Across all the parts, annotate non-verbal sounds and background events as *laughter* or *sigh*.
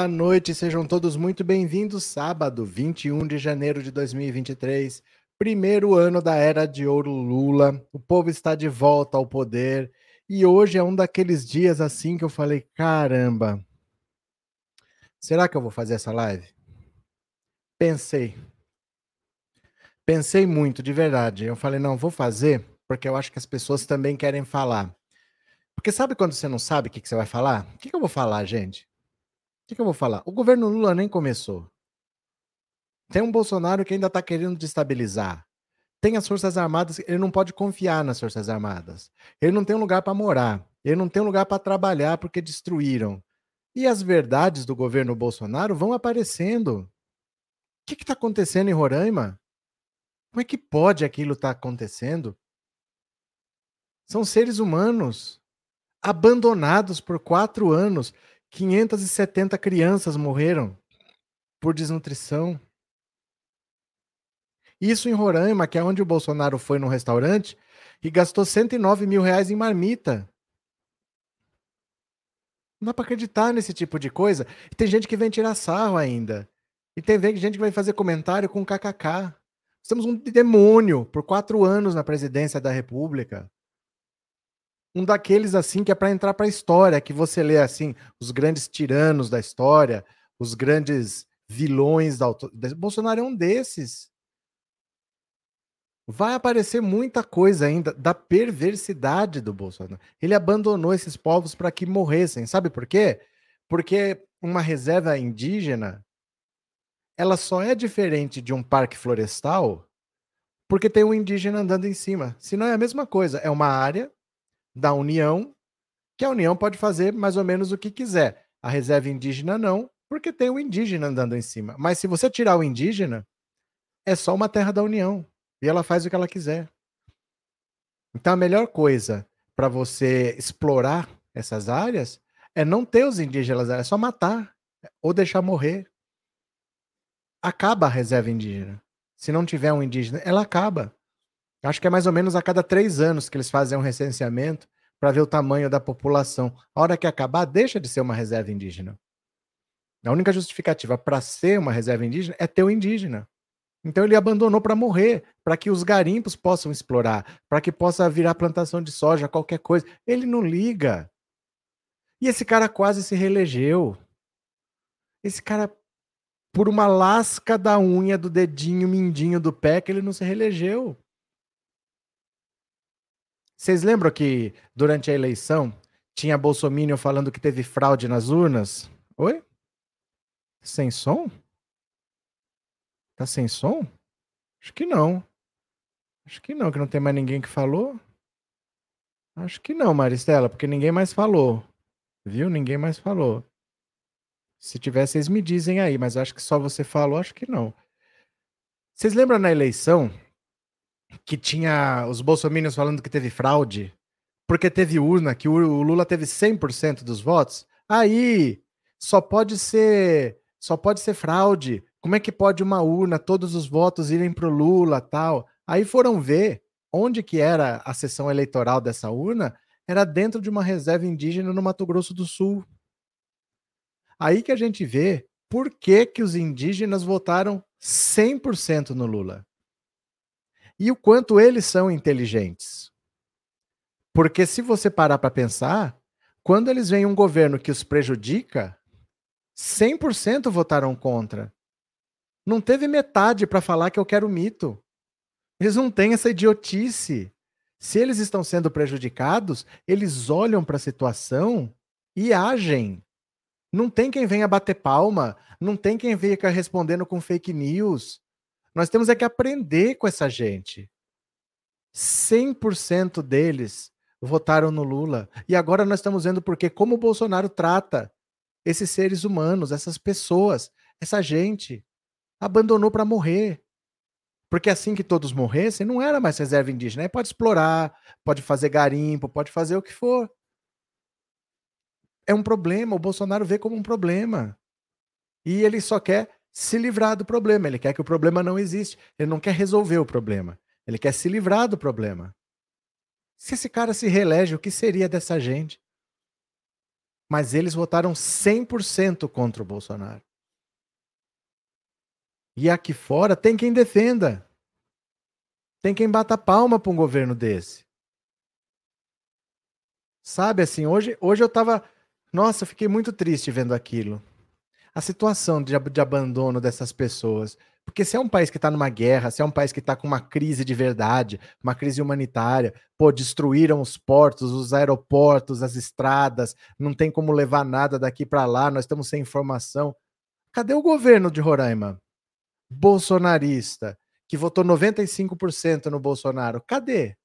Boa noite, sejam todos muito bem-vindos. Sábado, 21 de janeiro de 2023, primeiro ano da era de ouro Lula. O povo está de volta ao poder e hoje é um daqueles dias assim que eu falei: caramba, será que eu vou fazer essa live? Pensei. Pensei muito, de verdade. Eu falei: não, vou fazer porque eu acho que as pessoas também querem falar. Porque sabe quando você não sabe o que, que você vai falar? O que, que eu vou falar, gente? Que, que eu vou falar? O governo Lula nem começou. Tem um Bolsonaro que ainda está querendo destabilizar. Tem as Forças Armadas, ele não pode confiar nas Forças Armadas. Ele não tem um lugar para morar. Ele não tem um lugar para trabalhar porque destruíram. E as verdades do governo Bolsonaro vão aparecendo. O que está acontecendo em Roraima? Como é que pode aquilo estar tá acontecendo? São seres humanos abandonados por quatro anos. 570 crianças morreram por desnutrição. Isso em Roraima, que é onde o Bolsonaro foi no restaurante e gastou 109 mil reais em marmita. Não dá para acreditar nesse tipo de coisa. E tem gente que vem tirar sarro ainda. E tem gente que vai fazer comentário com kkk. Temos um demônio por quatro anos na presidência da República um daqueles assim que é para entrar para a história, que você lê assim, os grandes tiranos da história, os grandes vilões da auto... Bolsonaro é um desses. Vai aparecer muita coisa ainda da perversidade do Bolsonaro. Ele abandonou esses povos para que morressem. Sabe por quê? Porque uma reserva indígena ela só é diferente de um parque florestal porque tem um indígena andando em cima. Se não é a mesma coisa, é uma área da União, que a União pode fazer mais ou menos o que quiser. A reserva indígena não, porque tem o indígena andando em cima. Mas se você tirar o indígena, é só uma terra da União. E ela faz o que ela quiser. Então a melhor coisa para você explorar essas áreas é não ter os indígenas, é só matar ou deixar morrer. Acaba a reserva indígena. Se não tiver um indígena, ela acaba. Acho que é mais ou menos a cada três anos que eles fazem um recenseamento para ver o tamanho da população. A hora que acabar, deixa de ser uma reserva indígena. A única justificativa para ser uma reserva indígena é ter o indígena. Então ele abandonou para morrer, para que os garimpos possam explorar, para que possa virar plantação de soja, qualquer coisa. Ele não liga. E esse cara quase se reelegeu. Esse cara, por uma lasca da unha do dedinho mindinho do pé, que ele não se reelegeu. Vocês lembram que durante a eleição tinha Bolsonaro falando que teve fraude nas urnas? Oi? Sem som? Tá sem som? Acho que não. Acho que não, que não tem mais ninguém que falou. Acho que não, Maristela, porque ninguém mais falou. Viu? Ninguém mais falou. Se tiver, vocês me dizem aí, mas acho que só você falou, acho que não. Vocês lembram na eleição que tinha os bolsominions falando que teve fraude, porque teve urna, que o Lula teve 100% dos votos, aí só pode ser só pode ser fraude. Como é que pode uma urna, todos os votos irem para o Lula, tal? Aí foram ver onde que era a sessão eleitoral dessa urna, era dentro de uma reserva indígena no Mato Grosso do Sul. Aí que a gente vê por que, que os indígenas votaram 100% no Lula e o quanto eles são inteligentes. Porque se você parar para pensar, quando eles veem um governo que os prejudica, 100% votaram contra. Não teve metade para falar que eu quero mito. Eles não têm essa idiotice. Se eles estão sendo prejudicados, eles olham para a situação e agem. Não tem quem venha bater palma, não tem quem venha respondendo com fake news. Nós temos é que aprender com essa gente. 100% deles votaram no Lula. E agora nós estamos vendo porque como o Bolsonaro trata esses seres humanos, essas pessoas, essa gente abandonou para morrer. Porque assim que todos morressem, não era mais reserva indígena. Aí pode explorar, pode fazer garimpo, pode fazer o que for. É um problema, o Bolsonaro vê como um problema. E ele só quer se livrar do problema. Ele quer que o problema não existe. Ele não quer resolver o problema. Ele quer se livrar do problema. Se esse cara se reelege, o que seria dessa gente? Mas eles votaram 100% contra o Bolsonaro. E aqui fora tem quem defenda. Tem quem bata palma para um governo desse. Sabe assim, hoje, hoje eu tava. Nossa, eu fiquei muito triste vendo aquilo. A situação de, de abandono dessas pessoas. Porque se é um país que está numa guerra, se é um país que está com uma crise de verdade, uma crise humanitária, pô, destruíram os portos, os aeroportos, as estradas, não tem como levar nada daqui para lá, nós estamos sem informação. Cadê o governo de Roraima? Bolsonarista, que votou 95% no Bolsonaro. Cadê?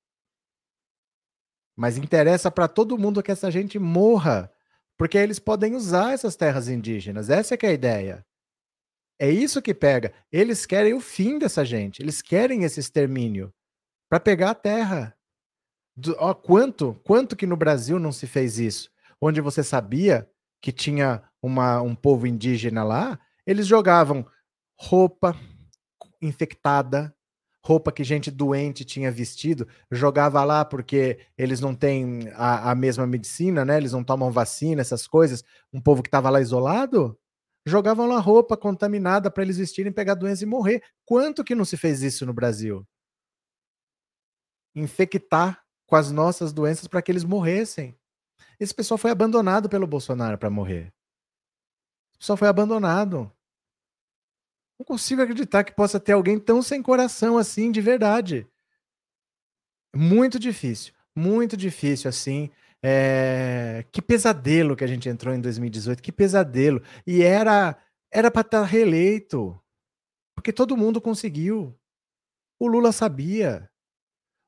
Mas interessa para todo mundo que essa gente morra, porque eles podem usar essas terras indígenas. Essa é que é a ideia. É isso que pega. Eles querem o fim dessa gente. Eles querem esse extermínio para pegar a terra. Do, ó, quanto, quanto que no Brasil não se fez isso? Onde você sabia que tinha uma, um povo indígena lá, eles jogavam roupa infectada, roupa que gente doente tinha vestido, jogava lá porque eles não têm a, a mesma medicina, né? Eles não tomam vacina, essas coisas. Um povo que estava lá isolado, jogavam lá roupa contaminada para eles vestirem, pegar doença e morrer. Quanto que não se fez isso no Brasil? Infectar com as nossas doenças para que eles morressem. Esse pessoal foi abandonado pelo Bolsonaro para morrer. Pessoal foi abandonado. Não consigo acreditar que possa ter alguém tão sem coração assim, de verdade. Muito difícil, muito difícil assim. É... Que pesadelo que a gente entrou em 2018, que pesadelo. E era era para estar reeleito, porque todo mundo conseguiu. O Lula sabia.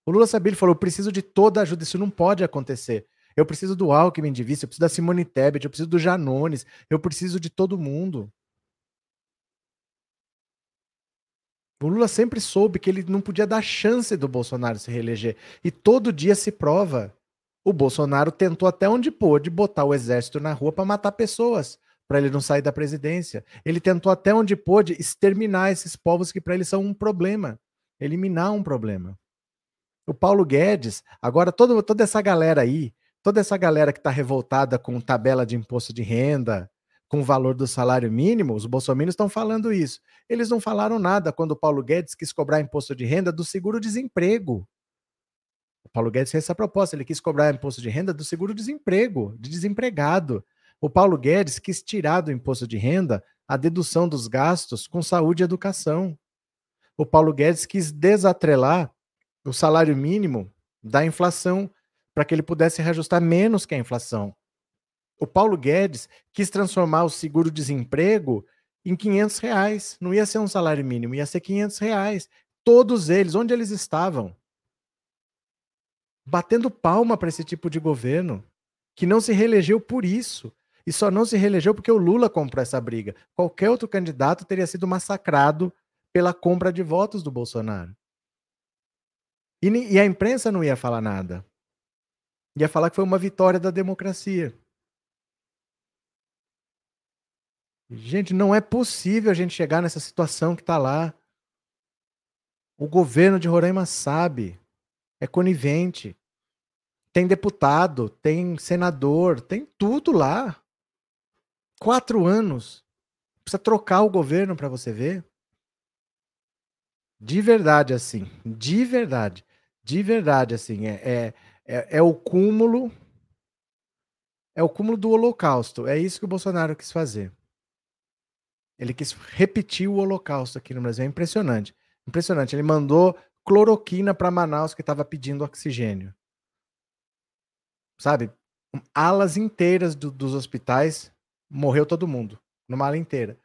O Lula sabia, ele falou: eu preciso de toda a ajuda, isso não pode acontecer. Eu preciso do Alckmin de vice, eu preciso da Simone Tebet, eu preciso do Janones, eu preciso de todo mundo. O Lula sempre soube que ele não podia dar chance do Bolsonaro se reeleger. E todo dia se prova. O Bolsonaro tentou até onde pôde botar o exército na rua para matar pessoas, para ele não sair da presidência. Ele tentou até onde pôde exterminar esses povos que para ele são um problema, eliminar um problema. O Paulo Guedes, agora todo, toda essa galera aí, toda essa galera que está revoltada com tabela de imposto de renda, com o valor do salário mínimo, os bolsominions estão falando isso. Eles não falaram nada quando o Paulo Guedes quis cobrar imposto de renda do seguro-desemprego. O Paulo Guedes fez essa proposta, ele quis cobrar imposto de renda do seguro-desemprego, de desempregado. O Paulo Guedes quis tirar do imposto de renda a dedução dos gastos com saúde e educação. O Paulo Guedes quis desatrelar o salário mínimo da inflação para que ele pudesse reajustar menos que a inflação. O Paulo Guedes quis transformar o seguro-desemprego em 500 reais. Não ia ser um salário mínimo, ia ser 500 reais. Todos eles, onde eles estavam? batendo palma para esse tipo de governo, que não se reelegeu por isso. E só não se reelegeu porque o Lula comprou essa briga. Qualquer outro candidato teria sido massacrado pela compra de votos do Bolsonaro. E, e a imprensa não ia falar nada. Ia falar que foi uma vitória da democracia. Gente, não é possível a gente chegar nessa situação que está lá. O governo de Roraima sabe é conivente. Tem deputado, tem senador, tem tudo lá. Quatro anos. Precisa trocar o governo para você ver. De verdade, assim. De verdade. De verdade, assim. É, é, é, é o cúmulo. É o cúmulo do holocausto. É isso que o Bolsonaro quis fazer. Ele quis repetir o holocausto aqui no Brasil. É impressionante. Impressionante. Ele mandou cloroquina para Manaus que estava pedindo oxigênio. Sabe? Alas inteiras do, dos hospitais morreu todo mundo, numa ala inteira.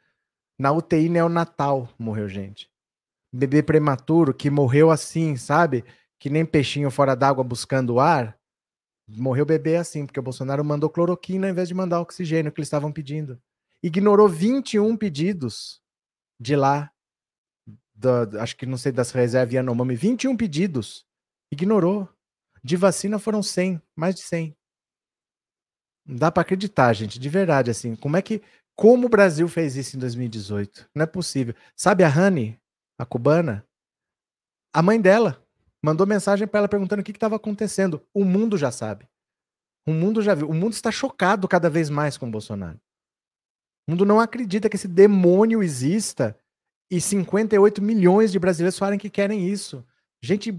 Na UTI neonatal morreu gente. Bebê prematuro que morreu assim, sabe? Que nem peixinho fora d'água buscando ar. Morreu bebê assim, porque o Bolsonaro mandou cloroquina em vez de mandar oxigênio que eles estavam pedindo. Ignorou 21 pedidos de lá da, acho que não sei das reservas Yanomami, 21 pedidos. Ignorou. De vacina foram 100, mais de 100. Não dá para acreditar, gente, de verdade, assim. Como é que. Como o Brasil fez isso em 2018? Não é possível. Sabe a Rani, a cubana? A mãe dela mandou mensagem para ela perguntando o que estava acontecendo. O mundo já sabe. O mundo já viu. O mundo está chocado cada vez mais com o Bolsonaro. O mundo não acredita que esse demônio exista e 58 milhões de brasileiros falem que querem isso. Gente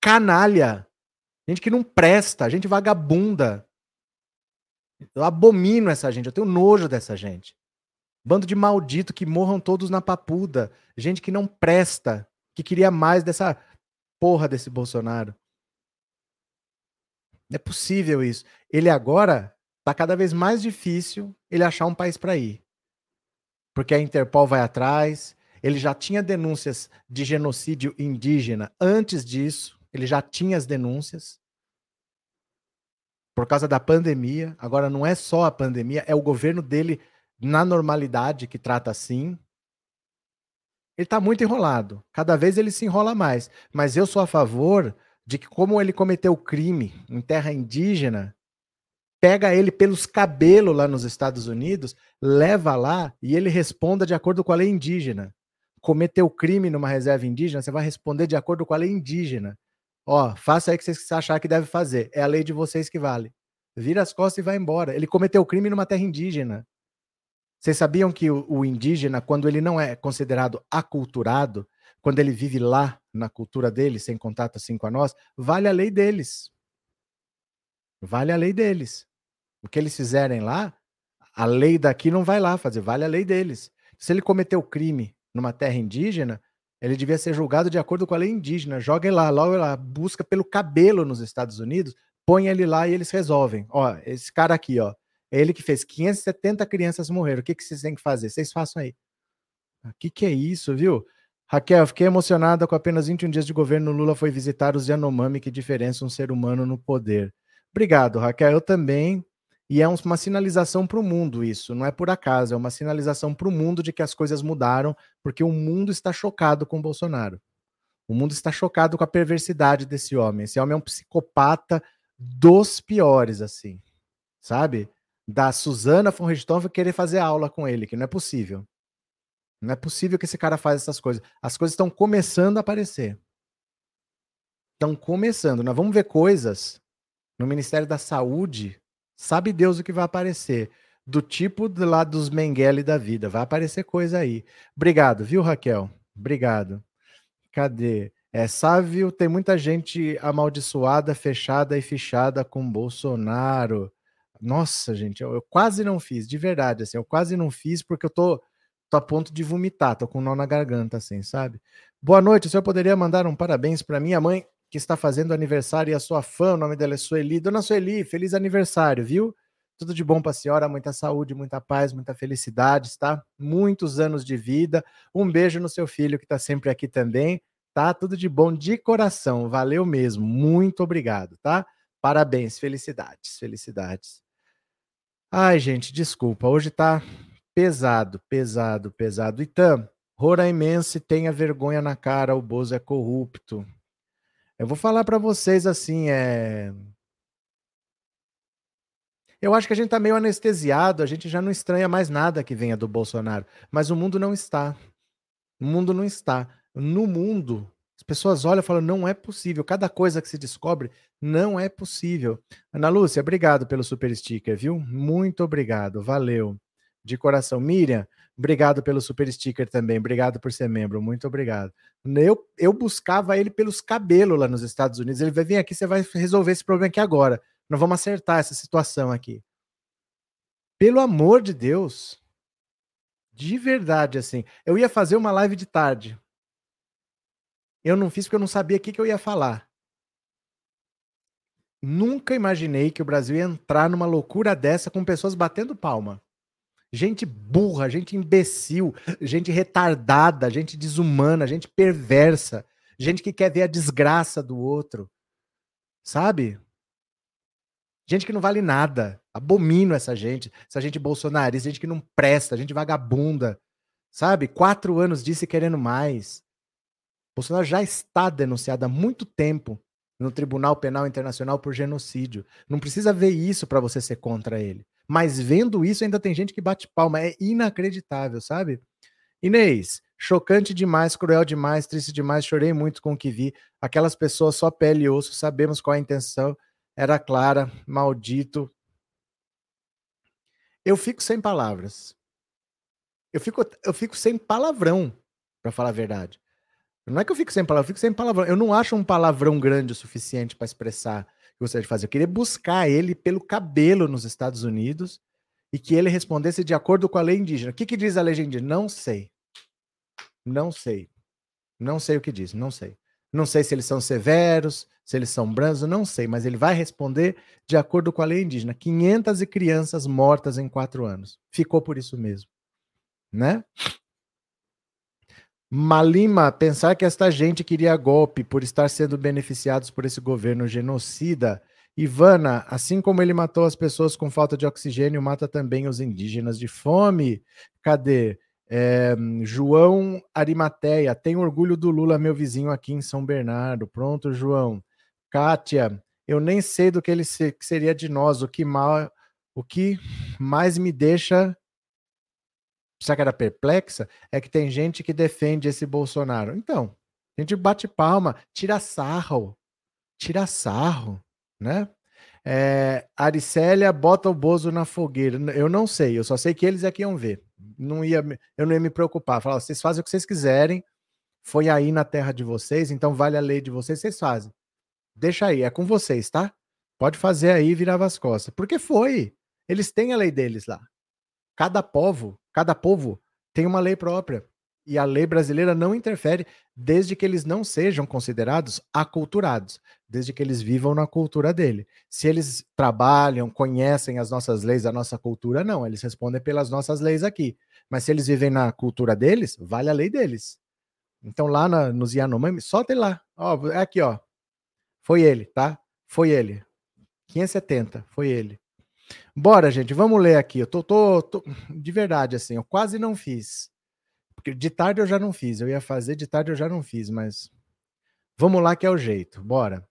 canalha. Gente que não presta, gente vagabunda. Eu abomino essa gente, eu tenho nojo dessa gente. Bando de maldito que morram todos na papuda. Gente que não presta, que queria mais dessa porra desse Bolsonaro. Não é possível isso. Ele agora tá cada vez mais difícil ele achar um país para ir. Porque a Interpol vai atrás, ele já tinha denúncias de genocídio indígena antes disso, ele já tinha as denúncias. Por causa da pandemia, agora não é só a pandemia, é o governo dele na normalidade que trata assim. Ele está muito enrolado. Cada vez ele se enrola mais. Mas eu sou a favor de que, como ele cometeu crime em terra indígena, pega ele pelos cabelos lá nos Estados Unidos, leva lá e ele responda de acordo com a lei indígena. Cometeu crime numa reserva indígena, você vai responder de acordo com a lei indígena. Ó, faça aí o que você achar que deve fazer. É a lei de vocês que vale. Vira as costas e vai embora. Ele cometeu crime numa terra indígena. Vocês sabiam que o, o, indígena, quando ele não é considerado aculturado, quando ele vive lá na cultura dele, sem contato assim com a nós, vale a lei deles. Vale a lei deles. O que eles fizerem lá, a lei daqui não vai lá fazer, vale a lei deles. Se ele cometeu crime numa terra indígena, ele devia ser julgado de acordo com a lei indígena. Joga ele lá, logo lá, busca pelo cabelo nos Estados Unidos, põe ele lá e eles resolvem. Ó, esse cara aqui, ó, é ele que fez 570 crianças morreram. O que, que vocês têm que fazer? Vocês façam aí. O que, que é isso, viu? Raquel, fiquei emocionada com apenas 21 dias de governo. Lula foi visitar os Yanomami. Que diferença um ser humano no poder. Obrigado, Raquel. Eu também. E é uma sinalização para o mundo isso, não é por acaso, é uma sinalização para o mundo de que as coisas mudaram, porque o mundo está chocado com o Bolsonaro. O mundo está chocado com a perversidade desse homem. Esse homem é um psicopata dos piores, assim, sabe? da Suzana von Richthofen querer fazer aula com ele, que não é possível. Não é possível que esse cara faça essas coisas. As coisas estão começando a aparecer. Estão começando. Nós vamos ver coisas no Ministério da Saúde. Sabe Deus o que vai aparecer. Do tipo do lado dos Mengele da vida. Vai aparecer coisa aí. Obrigado, viu, Raquel? Obrigado. Cadê? É, Sávio, tem muita gente amaldiçoada, fechada e fichada com Bolsonaro. Nossa, gente, eu, eu, quase não fiz, de verdade, assim, eu quase não fiz porque eu tô, tô a ponto de vomitar, tô com um nó na garganta, assim, sabe? Boa noite, o senhor poderia mandar um parabéns para minha mãe, que está fazendo aniversário e a sua fã, o nome dela é Sueli. Dona Sueli, feliz aniversário, viu? Tudo de bom para a senhora, muita saúde, muita paz, muita felicidade, tá? Muitos anos de vida. Um beijo no seu filho que está sempre aqui também, tá? Tudo de bom de coração, valeu mesmo. Muito obrigado, tá? Parabéns, felicidades, felicidades. Ai, gente, desculpa. Hoje tá pesado, pesado, pesado. Itam, Roraimense tenha vergonha na cara, o Bozo é corrupto. Eu vou falar para vocês assim, é. Eu acho que a gente tá meio anestesiado, a gente já não estranha mais nada que venha do Bolsonaro. Mas o mundo não está. O mundo não está. No mundo, as pessoas olham e falam: não é possível. Cada coisa que se descobre não é possível. Ana Lúcia, obrigado pelo super sticker, viu? Muito obrigado, valeu. De coração. Miriam, obrigado pelo super sticker também. Obrigado por ser membro, muito obrigado. Eu, eu buscava ele pelos cabelos lá nos Estados Unidos. Ele vai vir aqui, você vai resolver esse problema aqui agora. Nós vamos acertar essa situação aqui. Pelo amor de Deus. De verdade, assim. Eu ia fazer uma live de tarde. Eu não fiz porque eu não sabia o que, que eu ia falar. Nunca imaginei que o Brasil ia entrar numa loucura dessa com pessoas batendo palma. Gente burra, gente imbecil, gente retardada, gente desumana, gente perversa, gente que quer ver a desgraça do outro. Sabe? Gente que não vale nada. Abomino essa gente. Essa gente bolsonarista, gente que não presta, gente vagabunda. Sabe? Quatro anos disse querendo mais. Bolsonaro já está denunciado há muito tempo no Tribunal Penal Internacional por genocídio. Não precisa ver isso para você ser contra ele. Mas vendo isso, ainda tem gente que bate palma. É inacreditável, sabe? Inês, chocante demais, cruel demais, triste demais, chorei muito com o que vi. Aquelas pessoas só pele e osso, sabemos qual a intenção. era clara, maldito. Eu fico sem palavras. Eu fico, eu fico sem palavrão, para falar a verdade. Não é que eu fico sem palavra, eu fico sem palavrão. Eu não acho um palavrão grande o suficiente para expressar que gostaria de fazer. Eu queria buscar ele pelo cabelo nos Estados Unidos e que ele respondesse de acordo com a lei indígena. O que, que diz a lei indígena? Não sei. Não sei. Não sei o que diz, não sei. Não sei se eles são severos, se eles são brandos, não sei, mas ele vai responder de acordo com a lei indígena. 500 crianças mortas em quatro anos. Ficou por isso mesmo, né? Malima, pensar que esta gente queria golpe por estar sendo beneficiados por esse governo genocida. Ivana, assim como ele matou as pessoas com falta de oxigênio, mata também os indígenas de fome. Cadê? É, João Arimateia, tenho orgulho do Lula, meu vizinho aqui em São Bernardo. Pronto, João. Kátia, eu nem sei do que ele se, que seria de nós. O que, mal, o que mais me deixa Que era perplexa? É que tem gente que defende esse Bolsonaro. Então, a gente bate palma, tira sarro, tira sarro, né? É, Aricélia bota o Bozo na fogueira. Eu não sei, eu só sei que eles é que iam ver. Não ia, eu não ia me preocupar. Falar, vocês fazem o que vocês quiserem, foi aí na terra de vocês, então vale a lei de vocês, vocês fazem. Deixa aí, é com vocês, tá? Pode fazer aí virava as costas. Porque foi. Eles têm a lei deles lá. Cada povo Cada povo tem uma lei própria. E a lei brasileira não interfere desde que eles não sejam considerados aculturados, desde que eles vivam na cultura dele. Se eles trabalham, conhecem as nossas leis, a nossa cultura, não. Eles respondem pelas nossas leis aqui. Mas se eles vivem na cultura deles, vale a lei deles. Então lá na, nos Yanomami, só tem lá. Ó, é aqui, ó. Foi ele, tá? Foi ele. 570, foi ele. Bora, gente, vamos ler aqui. Eu tô, tô, tô, de verdade, assim, eu quase não fiz. Porque de tarde eu já não fiz. Eu ia fazer, de tarde eu já não fiz, mas vamos lá que é o jeito. Bora.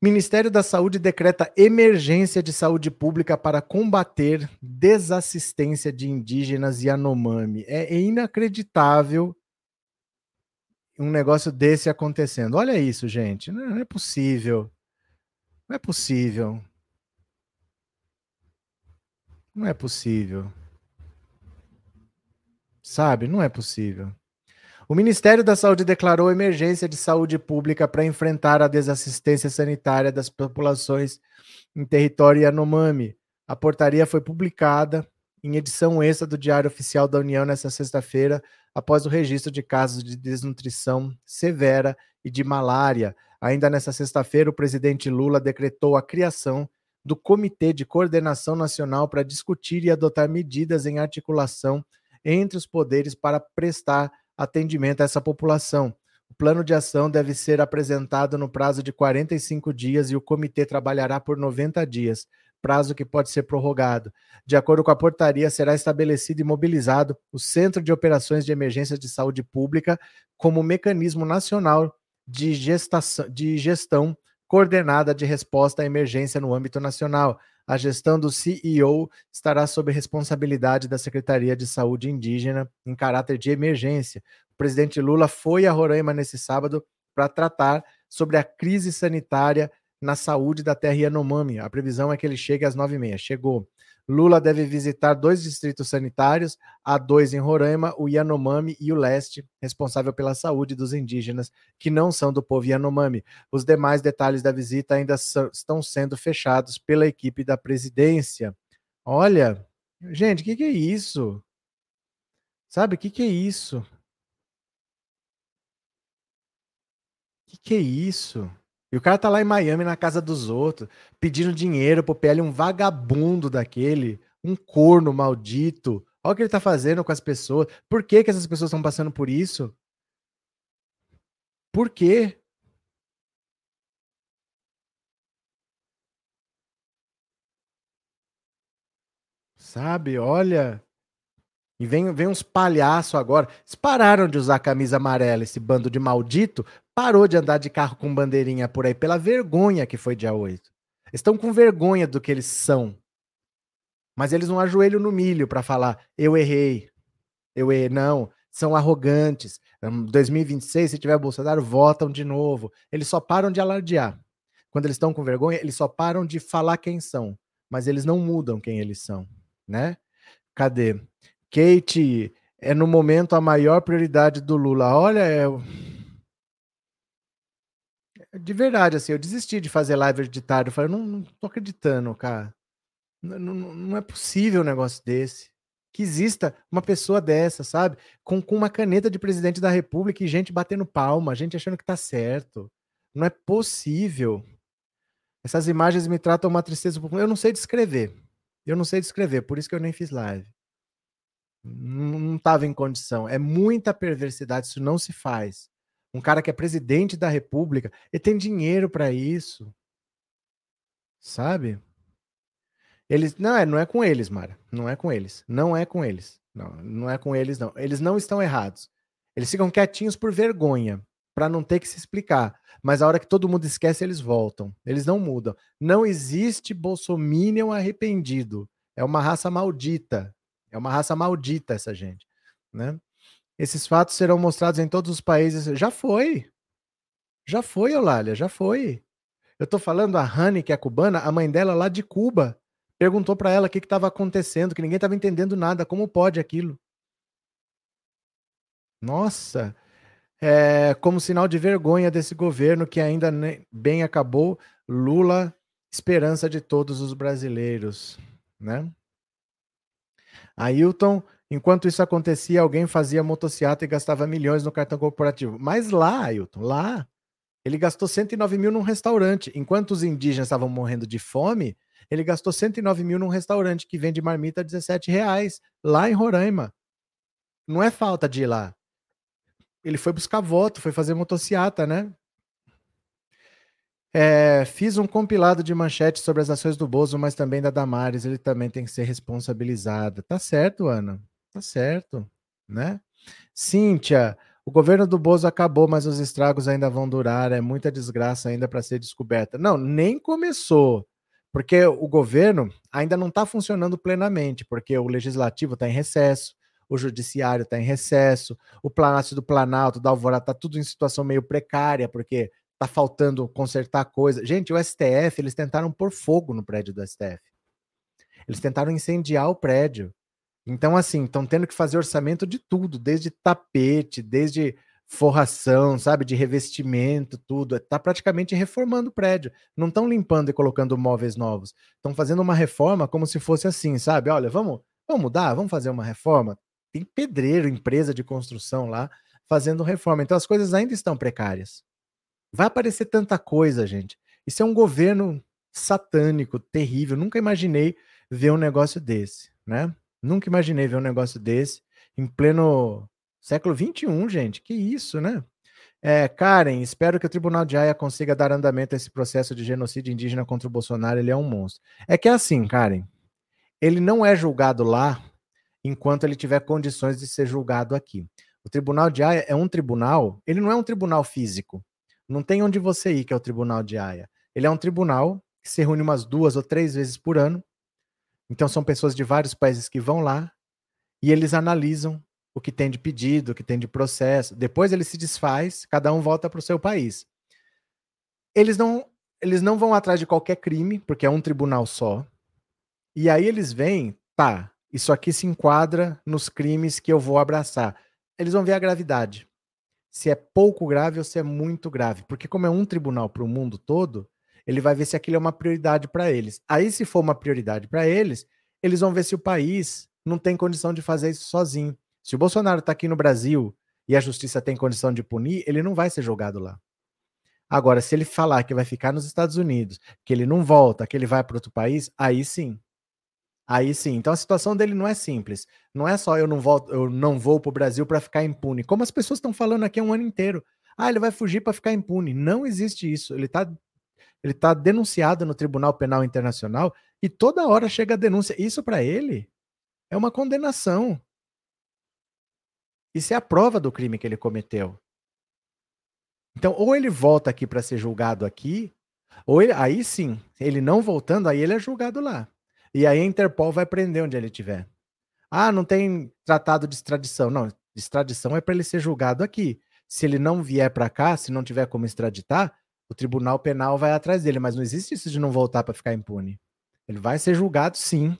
Ministério da Saúde decreta emergência de saúde pública para combater desassistência de indígenas e Anomami. É inacreditável um negócio desse acontecendo. Olha isso, gente. Não é possível. Não é possível. Não é possível. Sabe? Não é possível. O Ministério da Saúde declarou emergência de saúde pública para enfrentar a desassistência sanitária das populações em território Yanomami. A portaria foi publicada em edição extra do Diário Oficial da União nesta sexta-feira, após o registro de casos de desnutrição severa e de malária. Ainda nesta sexta-feira, o presidente Lula decretou a criação do Comitê de Coordenação Nacional para discutir e adotar medidas em articulação entre os poderes para prestar atendimento a essa população. O plano de ação deve ser apresentado no prazo de 45 dias e o comitê trabalhará por 90 dias, prazo que pode ser prorrogado. De acordo com a portaria, será estabelecido e mobilizado o Centro de Operações de Emergência de Saúde Pública como mecanismo nacional de, gestação, de gestão coordenada de resposta à emergência no âmbito nacional. A gestão do CEO estará sob responsabilidade da Secretaria de Saúde Indígena em caráter de emergência. O presidente Lula foi a Roraima nesse sábado para tratar sobre a crise sanitária na saúde da terra Yanomami. A previsão é que ele chegue às nove e meia. Chegou. Lula deve visitar dois distritos sanitários, a dois em Roraima, o Yanomami e o Leste, responsável pela saúde dos indígenas que não são do povo Yanomami. Os demais detalhes da visita ainda estão sendo fechados pela equipe da presidência. Olha, gente, o que, que, é isso? Sabe, o que, que é isso? O que, que é isso? E o cara tá lá em Miami, na casa dos outros, pedindo dinheiro pro PL, um vagabundo daquele, um corno maldito. Olha o que ele tá fazendo com as pessoas. Por que, que essas pessoas estão passando por isso? Por quê? Sabe, olha. E vem, vem uns palhaços agora. Eles pararam de usar camisa amarela, esse bando de maldito, parou de andar de carro com bandeirinha por aí pela vergonha que foi dia 8. Estão com vergonha do que eles são. Mas eles não ajoelham no milho para falar, eu errei. Eu errei. Não, são arrogantes. Em 2026, se tiver Bolsonaro, votam de novo. Eles só param de alardear. quando eles estão com vergonha, eles só param de falar quem são, mas eles não mudam quem eles são, né? Cadê? Kate é no momento a maior prioridade do Lula. Olha, é de verdade, assim, eu desisti de fazer live tarde. Eu falei, não, não tô acreditando, cara. Não, não, não, é possível um negócio desse. Que exista uma pessoa dessa, sabe? Com, com uma caneta de presidente da República e gente batendo palma, gente achando que tá certo. Não é possível. Essas imagens me tratam uma tristeza. Eu não sei descrever. Eu não sei descrever, por isso que eu nem fiz live. Não estava em condição. É muita perversidade, isso não se faz um cara que é presidente da República, ele tem dinheiro para isso. Sabe? Eles não é, não é com eles, Mara. Não é com eles. Não é com eles. Não, não é com eles não. Eles não estão errados. Eles ficam quietinhos por vergonha, para não ter que se explicar. Mas a hora que todo mundo esquece, eles voltam. Eles não mudam. Não existe bolsominion arrependido. É uma raça maldita. É uma raça maldita essa gente, né? Esses fatos serão mostrados em todos os países. Já foi. Já foi, Eulália, já foi. Eu tô falando a Rani, que é cubana, a mãe dela lá de Cuba, perguntou para ela o que estava acontecendo, que ninguém estava entendendo nada, como pode aquilo. Nossa, é, como sinal de vergonha desse governo que ainda bem acabou, Lula, esperança de todos os brasileiros, né? Ailton, Enquanto isso acontecia, alguém fazia motociata e gastava milhões no cartão corporativo. Mas lá, Ailton, lá, ele gastou 109 mil num restaurante. Enquanto os indígenas estavam morrendo de fome, ele gastou 109 mil num restaurante que vende marmita a 17 reais, lá em Roraima. Não é falta de ir lá. Ele foi buscar voto, foi fazer motociata, né? É, fiz um compilado de manchetes sobre as ações do Bozo, mas também da Damares. Ele também tem que ser responsabilizado. Tá certo, Ana. Tá certo, né? Cíntia, o governo do Bozo acabou, mas os estragos ainda vão durar, é muita desgraça ainda para ser descoberta. Não, nem começou, porque o governo ainda não está funcionando plenamente, porque o legislativo está em recesso, o judiciário está em recesso, o Palácio do Planalto, da Alvorada, está tudo em situação meio precária, porque está faltando consertar coisa. Gente, o STF, eles tentaram pôr fogo no prédio do STF. Eles tentaram incendiar o prédio. Então, assim, estão tendo que fazer orçamento de tudo, desde tapete, desde forração, sabe, de revestimento, tudo. Está praticamente reformando o prédio. Não estão limpando e colocando móveis novos. Estão fazendo uma reforma como se fosse assim, sabe? Olha, vamos, vamos mudar, vamos fazer uma reforma. Tem pedreiro, empresa de construção lá fazendo reforma. Então as coisas ainda estão precárias. Vai aparecer tanta coisa, gente. Isso é um governo satânico, terrível. Nunca imaginei ver um negócio desse, né? Nunca imaginei ver um negócio desse em pleno século XXI, gente. Que isso, né? É, Karen, espero que o Tribunal de Haia consiga dar andamento a esse processo de genocídio indígena contra o Bolsonaro. Ele é um monstro. É que é assim, Karen. Ele não é julgado lá enquanto ele tiver condições de ser julgado aqui. O Tribunal de Haia é um tribunal, ele não é um tribunal físico. Não tem onde você ir, que é o Tribunal de Haia. Ele é um tribunal que se reúne umas duas ou três vezes por ano então são pessoas de vários países que vão lá e eles analisam o que tem de pedido, o que tem de processo. Depois ele se desfaz, cada um volta para o seu país. Eles não, eles não vão atrás de qualquer crime, porque é um tribunal só. E aí eles vêm, tá, isso aqui se enquadra nos crimes que eu vou abraçar. Eles vão ver a gravidade. Se é pouco grave ou se é muito grave. Porque, como é um tribunal para o mundo todo, ele vai ver se aquilo é uma prioridade para eles. Aí, se for uma prioridade para eles, eles vão ver se o país não tem condição de fazer isso sozinho. Se o Bolsonaro está aqui no Brasil e a justiça tem condição de punir, ele não vai ser julgado lá. Agora, se ele falar que vai ficar nos Estados Unidos, que ele não volta, que ele vai para outro país, aí sim. Aí sim. Então a situação dele não é simples. Não é só eu não volto, eu não vou para o Brasil para ficar impune. Como as pessoas estão falando aqui um ano inteiro. Ah, ele vai fugir para ficar impune. Não existe isso. Ele está ele está denunciado no Tribunal Penal Internacional e toda hora chega a denúncia. Isso para ele é uma condenação. Isso é a prova do crime que ele cometeu. Então, ou ele volta aqui para ser julgado aqui, ou ele, aí sim, ele não voltando, aí ele é julgado lá. E aí a Interpol vai prender onde ele estiver. Ah, não tem tratado de extradição. Não, extradição é para ele ser julgado aqui. Se ele não vier para cá, se não tiver como extraditar, o tribunal penal vai atrás dele, mas não existe isso de não voltar para ficar impune. Ele vai ser julgado, sim,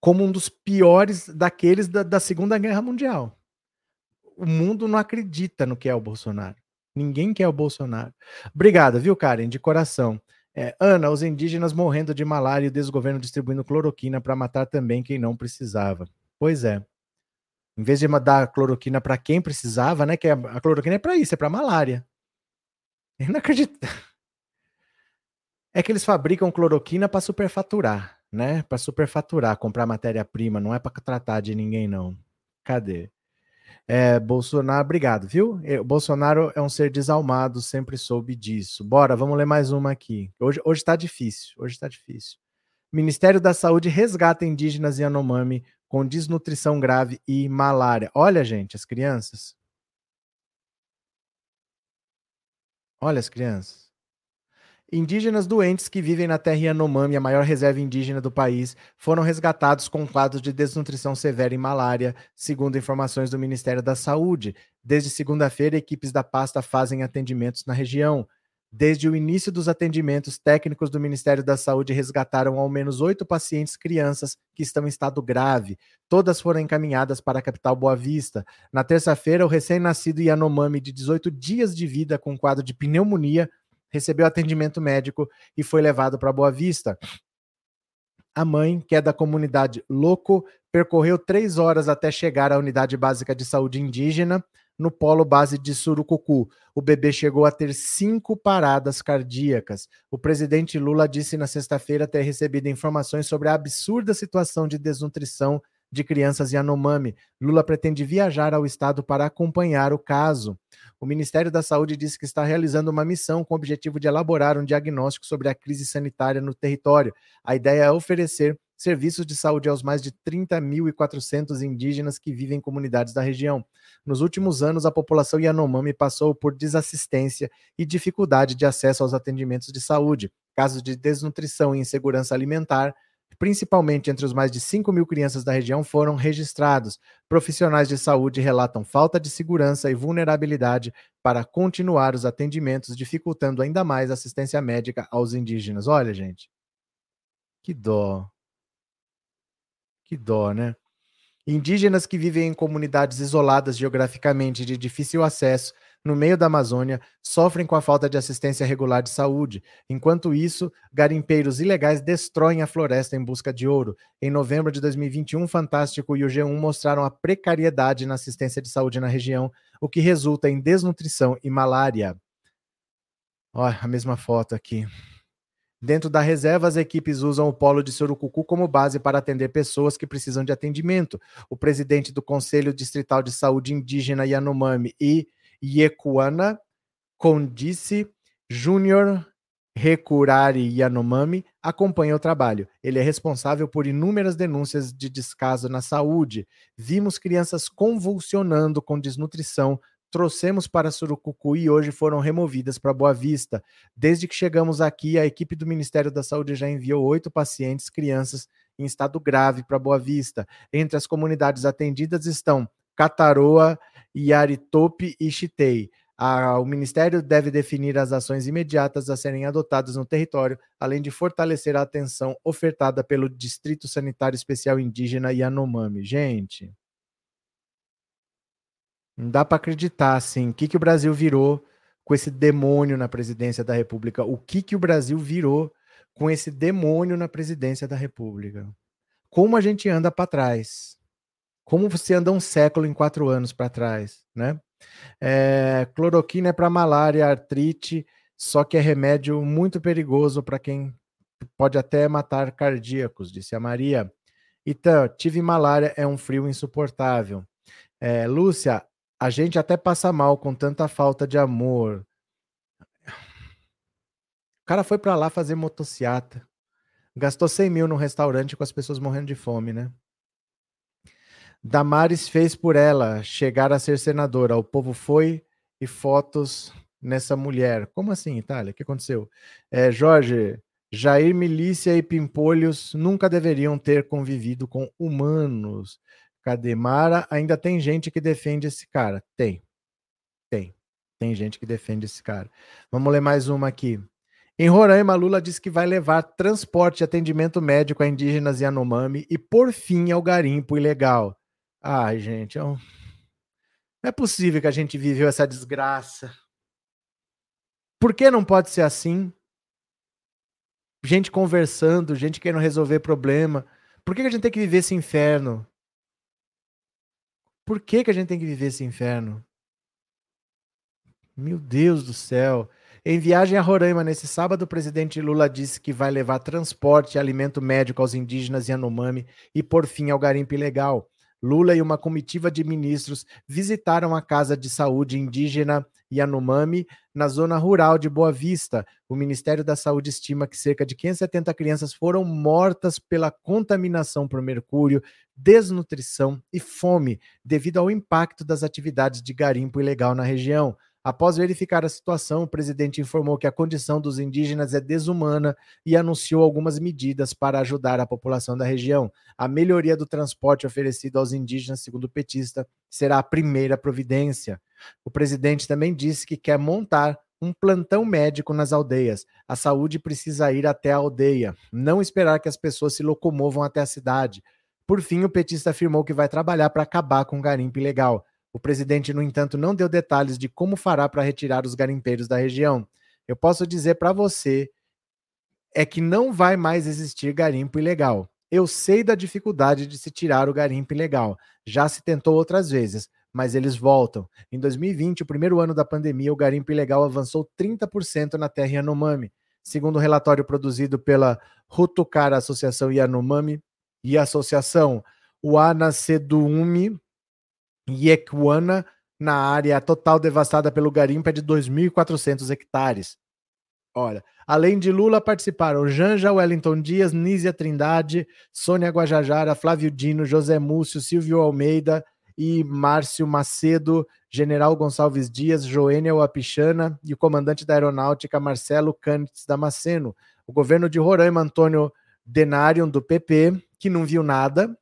como um dos piores daqueles da, da Segunda Guerra Mundial. O mundo não acredita no que é o Bolsonaro. Ninguém quer o Bolsonaro. Obrigado, viu, Karen, de coração. É, Ana, os indígenas morrendo de malária e o desgoverno distribuindo cloroquina para matar também quem não precisava. Pois é. Em vez de dar cloroquina para quem precisava, né? Que a cloroquina é para isso, é para malária. *laughs* Acredito. É que eles fabricam cloroquina para superfaturar, né? Para superfaturar, comprar matéria-prima, não é para tratar de ninguém, não. Cadê? É, Bolsonaro, obrigado, viu? É, Bolsonaro é um ser desalmado, sempre soube disso. Bora, vamos ler mais uma aqui. Hoje, hoje tá difícil, hoje tá difícil. Ministério da Saúde resgata indígenas e Yanomami com desnutrição grave e malária. Olha, gente, as crianças. Olha as crianças. Indígenas doentes que vivem na terra Yanomami, a maior reserva indígena do país, foram resgatados com quadros de desnutrição severa e malária, segundo informações do Ministério da Saúde. Desde segunda-feira, equipes da pasta fazem atendimentos na região. Desde o início dos atendimentos, técnicos do Ministério da Saúde resgataram ao menos oito pacientes crianças que estão em estado grave. Todas foram encaminhadas para a capital Boa Vista. Na terça-feira, o recém-nascido Yanomami, de 18 dias de vida, com quadro de pneumonia, recebeu atendimento médico e foi levado para Boa Vista. A mãe, que é da comunidade Loco, percorreu três horas até chegar à unidade básica de saúde indígena no polo base de Surucucu. O bebê chegou a ter cinco paradas cardíacas. O presidente Lula disse na sexta-feira ter recebido informações sobre a absurda situação de desnutrição de crianças Yanomami. Lula pretende viajar ao estado para acompanhar o caso. O Ministério da Saúde disse que está realizando uma missão com o objetivo de elaborar um diagnóstico sobre a crise sanitária no território. A ideia é oferecer serviços de saúde aos mais de 30.400 indígenas que vivem em comunidades da região. Nos últimos anos, a população Yanomami passou por desassistência e dificuldade de acesso aos atendimentos de saúde. Casos de desnutrição e insegurança alimentar principalmente entre os mais de 5 mil crianças da região, foram registrados. Profissionais de saúde relatam falta de segurança e vulnerabilidade para continuar os atendimentos, dificultando ainda mais a assistência médica aos indígenas. Olha, gente, que dó. Que dó, né? Indígenas que vivem em comunidades isoladas geograficamente de difícil acesso no meio da Amazônia sofrem com a falta de assistência regular de saúde. Enquanto isso, garimpeiros ilegais destroem a floresta em busca de ouro. Em novembro de 2021, Fantástico e o G1 mostraram a precariedade na assistência de saúde na região, o que resulta em desnutrição e malária. Olha a mesma foto aqui. Dentro da reserva, as equipes usam o polo de Surucucu como base para atender pessoas que precisam de atendimento. O presidente do Conselho Distrital de Saúde Indígena Yanomami e Yekuana Condice Júnior Recurari Yanomami acompanha o trabalho. Ele é responsável por inúmeras denúncias de descaso na saúde. Vimos crianças convulsionando com desnutrição, trouxemos para Surucucu e hoje foram removidas para Boa Vista. Desde que chegamos aqui, a equipe do Ministério da Saúde já enviou oito pacientes, crianças, em estado grave para Boa Vista. Entre as comunidades atendidas estão Cataroa, Yaritope e Chitei. o Ministério deve definir as ações imediatas a serem adotadas no território, além de fortalecer a atenção ofertada pelo Distrito Sanitário Especial Indígena Yanomami. Gente, não dá para acreditar, assim, o que, que o Brasil virou com esse demônio na presidência da República? O que, que o Brasil virou com esse demônio na presidência da República? Como a gente anda para trás? como você anda um século em quatro anos para trás, né? É, cloroquina é para malária, artrite, só que é remédio muito perigoso para quem pode até matar cardíacos, disse a Maria. Então, tive malária, é um frio insuportável. É, Lúcia, a gente até passa mal com tanta falta de amor. O cara foi para lá fazer motociata. Gastou 100 mil no restaurante com as pessoas morrendo de fome, né? Damares fez por ela chegar a ser senadora. O povo foi e fotos nessa mulher. Como assim, Itália? O que aconteceu? É, Jorge, Jair Milícia e Pimpolhos nunca deveriam ter convivido com humanos. Cadê Mara? Ainda tem gente que defende esse cara. Tem. Tem. Tem gente que defende esse cara. Vamos ler mais uma aqui. Em Roraima, Lula diz que vai levar transporte e atendimento médico a indígenas e Yanomami e, por fim, ao garimpo ilegal. Ai, gente, é não é possível que a gente viveu essa desgraça. Por que não pode ser assim? Gente conversando, gente querendo resolver problema. Por que a gente tem que viver esse inferno? Por que, que a gente tem que viver esse inferno? Meu Deus do céu. Em viagem a Roraima nesse sábado, o presidente Lula disse que vai levar transporte e alimento médico aos indígenas Yanomami e, por fim, ao garimpo ilegal. Lula e uma comitiva de ministros visitaram a Casa de Saúde Indígena Yanomami, na zona rural de Boa Vista. O Ministério da Saúde estima que cerca de 570 crianças foram mortas pela contaminação por mercúrio, desnutrição e fome, devido ao impacto das atividades de garimpo ilegal na região. Após verificar a situação, o presidente informou que a condição dos indígenas é desumana e anunciou algumas medidas para ajudar a população da região. A melhoria do transporte oferecido aos indígenas, segundo o petista, será a primeira providência. O presidente também disse que quer montar um plantão médico nas aldeias. A saúde precisa ir até a aldeia, não esperar que as pessoas se locomovam até a cidade. Por fim, o petista afirmou que vai trabalhar para acabar com o garimpo ilegal. O presidente, no entanto, não deu detalhes de como fará para retirar os garimpeiros da região. Eu posso dizer para você é que não vai mais existir garimpo ilegal. Eu sei da dificuldade de se tirar o garimpo ilegal. Já se tentou outras vezes, mas eles voltam. Em 2020, o primeiro ano da pandemia, o garimpo ilegal avançou 30% na terra Yanomami. Segundo o um relatório produzido pela Rutucara Associação Yanomami e a Associação Uanaceduumi, Yekuana, na área total devastada pelo garimpo, é de 2.400 hectares. Olha, além de Lula, participaram Janja Wellington Dias, Nízia Trindade, Sônia Guajajara, Flávio Dino, José Múcio, Silvio Almeida e Márcio Macedo, General Gonçalves Dias, Joênia Wapichana e o comandante da aeronáutica Marcelo Cândides Damasceno. O governo de Roraima, Antônio Denarium, do PP, que não viu nada,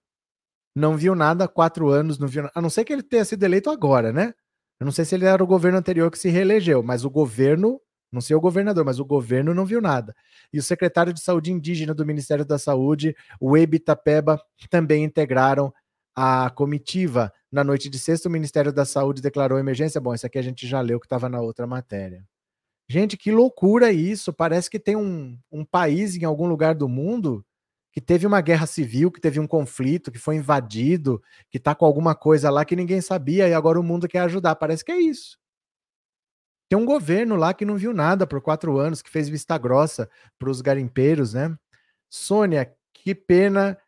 não viu nada há quatro anos, não viu, a não ser que ele tenha sido eleito agora, né? Eu não sei se ele era o governo anterior que se reelegeu, mas o governo, não sei o governador, mas o governo não viu nada. E o secretário de Saúde Indígena do Ministério da Saúde, o Ebi também integraram a comitiva. Na noite de sexta, o Ministério da Saúde declarou emergência. Bom, isso aqui a gente já leu que estava na outra matéria. Gente, que loucura isso! Parece que tem um, um país em algum lugar do mundo que teve uma guerra civil, que teve um conflito, que foi invadido, que está com alguma coisa lá que ninguém sabia e agora o mundo quer ajudar. Parece que é isso. Tem um governo lá que não viu nada por quatro anos, que fez vista grossa para os garimpeiros, né? Sônia, que pena.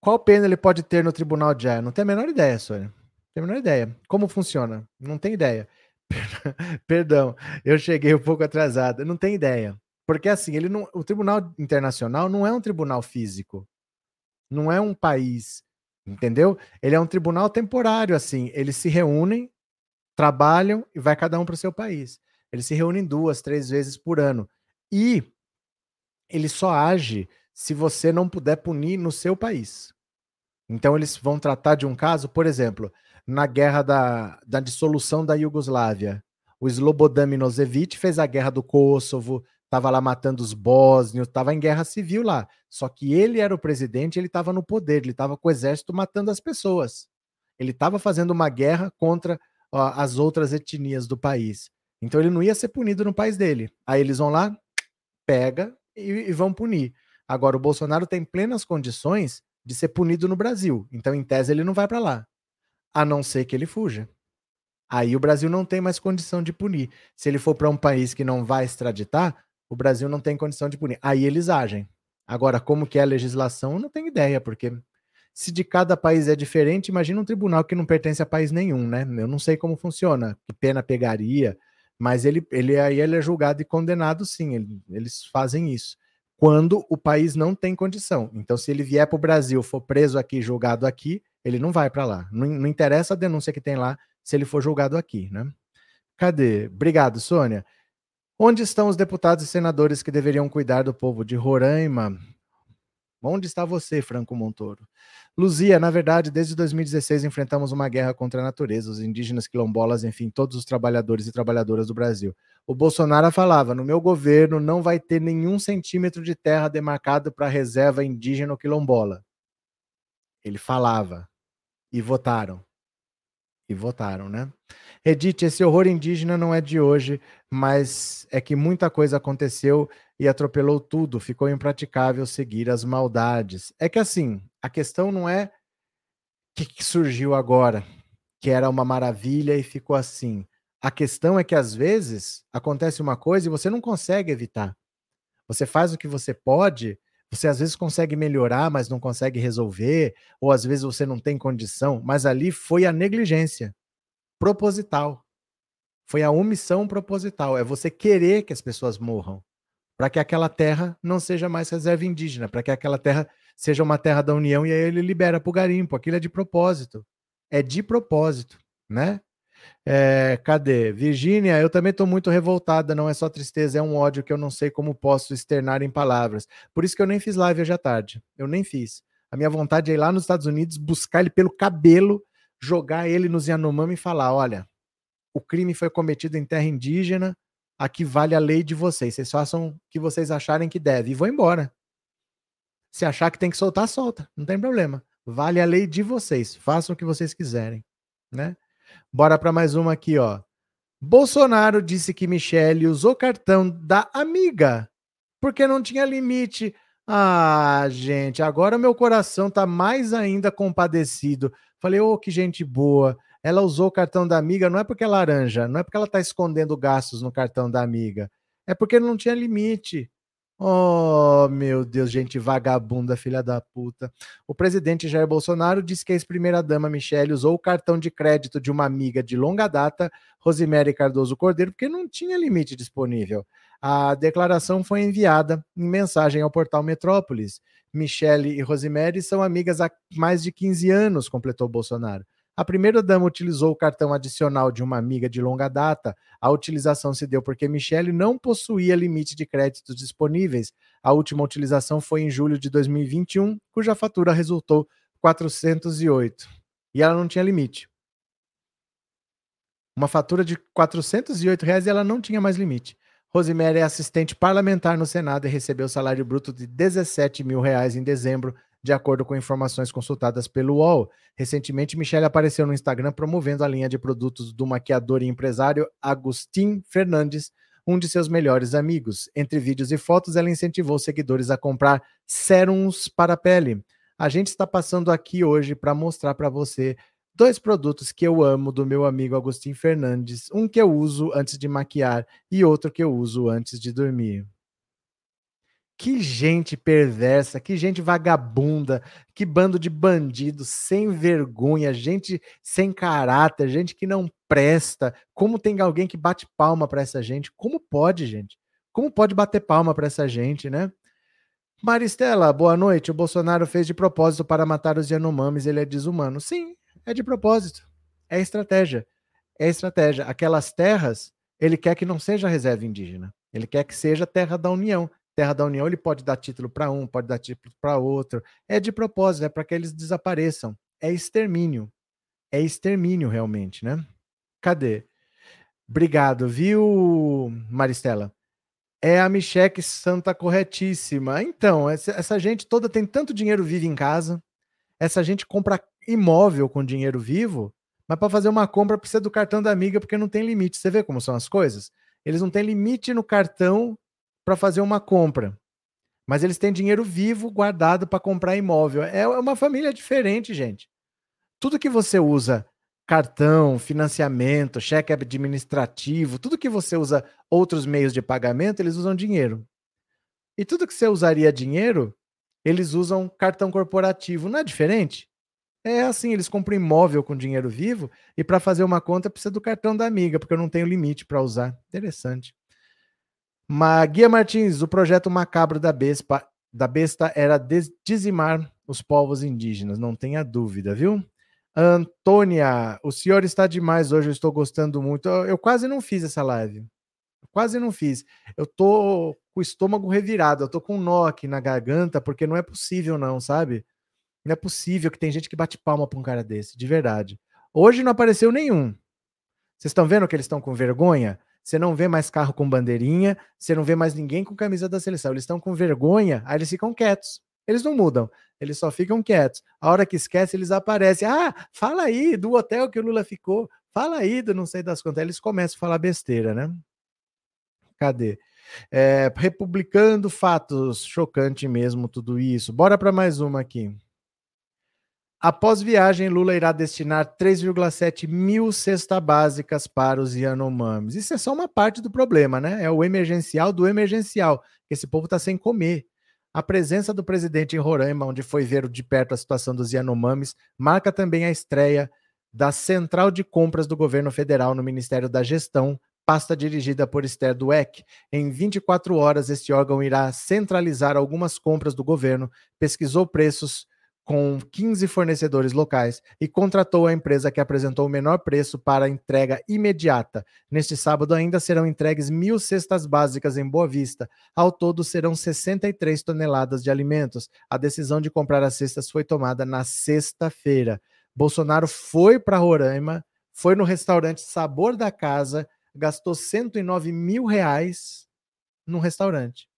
Qual pena ele pode ter no tribunal de Haia? Não tem a menor ideia, Sônia. Não tem a menor ideia. Como funciona? Não tem ideia. *laughs* Perdão, eu cheguei um pouco atrasado. Não tem ideia. Porque assim, ele não, o Tribunal Internacional não é um tribunal físico. Não é um país, entendeu? Ele é um tribunal temporário assim, eles se reúnem, trabalham e vai cada um para o seu país. Eles se reúnem duas, três vezes por ano. E ele só age se você não puder punir no seu país. Então eles vão tratar de um caso, por exemplo, na guerra da, da dissolução da Iugoslávia. O Slobodan Milosevic fez a guerra do Kosovo, estava lá matando os bósnios, estava em guerra civil lá. Só que ele era o presidente, ele estava no poder, ele estava com o exército matando as pessoas. Ele estava fazendo uma guerra contra ó, as outras etnias do país. Então ele não ia ser punido no país dele. Aí eles vão lá, pega e, e vão punir. Agora o Bolsonaro tem plenas condições de ser punido no Brasil. Então, em tese, ele não vai para lá. A não ser que ele fuja. Aí o Brasil não tem mais condição de punir. Se ele for para um país que não vai extraditar, o Brasil não tem condição de punir. Aí eles agem. Agora, como que é a legislação, eu não tenho ideia, porque se de cada país é diferente, imagina um tribunal que não pertence a país nenhum, né? Eu não sei como funciona, que pena pegaria, mas ele, ele aí ele é julgado e condenado, sim, ele, eles fazem isso. Quando o país não tem condição. Então, se ele vier para o Brasil, for preso aqui, julgado aqui, ele não vai para lá. Não, não interessa a denúncia que tem lá se ele for julgado aqui, né? Cadê? Obrigado, Sônia. Onde estão os deputados e senadores que deveriam cuidar do povo de Roraima? Onde está você, Franco Montoro? Luzia, na verdade, desde 2016 enfrentamos uma guerra contra a natureza, os indígenas, quilombolas, enfim, todos os trabalhadores e trabalhadoras do Brasil. O Bolsonaro falava: no meu governo não vai ter nenhum centímetro de terra demarcado para reserva indígena ou quilombola. Ele falava. E votaram. E votaram, né? Edith, esse horror indígena não é de hoje, mas é que muita coisa aconteceu e atropelou tudo, ficou impraticável seguir as maldades. É que assim, a questão não é que, que surgiu agora, que era uma maravilha e ficou assim. A questão é que às vezes acontece uma coisa e você não consegue evitar. Você faz o que você pode, você às vezes consegue melhorar, mas não consegue resolver, ou às vezes você não tem condição, mas ali foi a negligência proposital. Foi a omissão proposital. É você querer que as pessoas morram para que aquela terra não seja mais reserva indígena, para que aquela terra seja uma terra da União e aí ele libera para o garimpo. Aquilo é de propósito. É de propósito, né? É, cadê? Virgínia, eu também estou muito revoltada, não é só tristeza, é um ódio que eu não sei como posso externar em palavras. Por isso que eu nem fiz live hoje à tarde. Eu nem fiz. A minha vontade é ir lá nos Estados Unidos, buscar ele pelo cabelo, jogar ele nos Yanomami e falar: olha, o crime foi cometido em terra indígena, aqui vale a lei de vocês. Vocês façam o que vocês acharem que deve. E vou embora. Se achar que tem que soltar, solta. Não tem problema. Vale a lei de vocês. Façam o que vocês quiserem. Né? Bora para mais uma aqui, ó. Bolsonaro disse que Michele usou cartão da amiga porque não tinha limite. Ah, gente, agora meu coração tá mais ainda compadecido. Falei, ô, oh, que gente boa ela usou o cartão da amiga, não é porque é laranja, não é porque ela está escondendo gastos no cartão da amiga, é porque não tinha limite. Oh, meu Deus, gente vagabunda, filha da puta. O presidente Jair Bolsonaro disse que a ex-primeira-dama Michele usou o cartão de crédito de uma amiga de longa data, Rosemary Cardoso Cordeiro, porque não tinha limite disponível. A declaração foi enviada em mensagem ao portal Metrópolis. Michele e Rosemary são amigas há mais de 15 anos, completou Bolsonaro. A primeira-dama utilizou o cartão adicional de uma amiga de longa data. A utilização se deu porque Michele não possuía limite de créditos disponíveis. A última utilização foi em julho de 2021, cuja fatura resultou 408. E ela não tinha limite. Uma fatura de 408 reais e ela não tinha mais limite. Rosemary é assistente parlamentar no Senado e recebeu salário bruto de 17 mil reais em dezembro de acordo com informações consultadas pelo UOL. Recentemente, Michelle apareceu no Instagram promovendo a linha de produtos do maquiador e empresário Agustin Fernandes, um de seus melhores amigos. Entre vídeos e fotos, ela incentivou seguidores a comprar sérums para a pele. A gente está passando aqui hoje para mostrar para você dois produtos que eu amo do meu amigo Agustin Fernandes, um que eu uso antes de maquiar e outro que eu uso antes de dormir. Que gente perversa, que gente vagabunda, que bando de bandidos sem vergonha, gente sem caráter, gente que não presta. Como tem alguém que bate palma para essa gente? Como pode, gente? Como pode bater palma para essa gente, né? Maristela, boa noite. O Bolsonaro fez de propósito para matar os Yanomamis, ele é desumano. Sim, é de propósito. É estratégia. É estratégia. Aquelas terras, ele quer que não seja reserva indígena. Ele quer que seja terra da União. Terra da União, ele pode dar título para um, pode dar título para outro. É de propósito, é para que eles desapareçam. É extermínio. É extermínio, realmente, né? Cadê? Obrigado, viu, Maristela? É a Micheque Santa corretíssima. Então, essa, essa gente toda tem tanto dinheiro vivo em casa. Essa gente compra imóvel com dinheiro vivo, mas para fazer uma compra precisa do cartão da amiga porque não tem limite. Você vê como são as coisas? Eles não têm limite no cartão para fazer uma compra. Mas eles têm dinheiro vivo guardado para comprar imóvel. É uma família diferente, gente. Tudo que você usa, cartão, financiamento, cheque administrativo, tudo que você usa outros meios de pagamento, eles usam dinheiro. E tudo que você usaria dinheiro, eles usam cartão corporativo. Não é diferente? É assim, eles compram imóvel com dinheiro vivo e para fazer uma conta precisa do cartão da amiga, porque eu não tenho limite para usar. Interessante. Guia Martins, o projeto macabro da Bespa, da besta era dizimar os povos indígenas, não tenha dúvida, viu? Antônia, o senhor está demais hoje, eu estou gostando muito. Eu, eu quase não fiz essa live. quase não fiz. Eu tô com o estômago revirado, eu tô com um nó aqui na garganta, porque não é possível, não, sabe? Não é possível que tem gente que bate palma pra um cara desse, de verdade. Hoje não apareceu nenhum. Vocês estão vendo que eles estão com vergonha? Você não vê mais carro com bandeirinha, você não vê mais ninguém com camisa da seleção. Eles estão com vergonha, aí eles ficam quietos. Eles não mudam, eles só ficam quietos. A hora que esquece, eles aparecem. Ah, fala aí do hotel que o Lula ficou. Fala aí do não sei das quantas. Eles começam a falar besteira, né? Cadê? É, republicando fatos, chocante mesmo tudo isso. Bora para mais uma aqui. Após viagem, Lula irá destinar 3,7 mil cestas básicas para os Yanomamis. Isso é só uma parte do problema, né? É o emergencial do emergencial, esse povo está sem comer. A presença do presidente em Roraima, onde foi ver de perto a situação dos Yanomamis, marca também a estreia da Central de Compras do Governo Federal no Ministério da Gestão, pasta dirigida por Esther Dueck. Em 24 horas, este órgão irá centralizar algumas compras do governo, pesquisou preços com 15 fornecedores locais e contratou a empresa que apresentou o menor preço para entrega imediata. Neste sábado ainda serão entregues mil cestas básicas em Boa Vista. Ao todo serão 63 toneladas de alimentos. A decisão de comprar as cestas foi tomada na sexta-feira. Bolsonaro foi para Roraima, foi no restaurante Sabor da Casa, gastou 109 mil reais no restaurante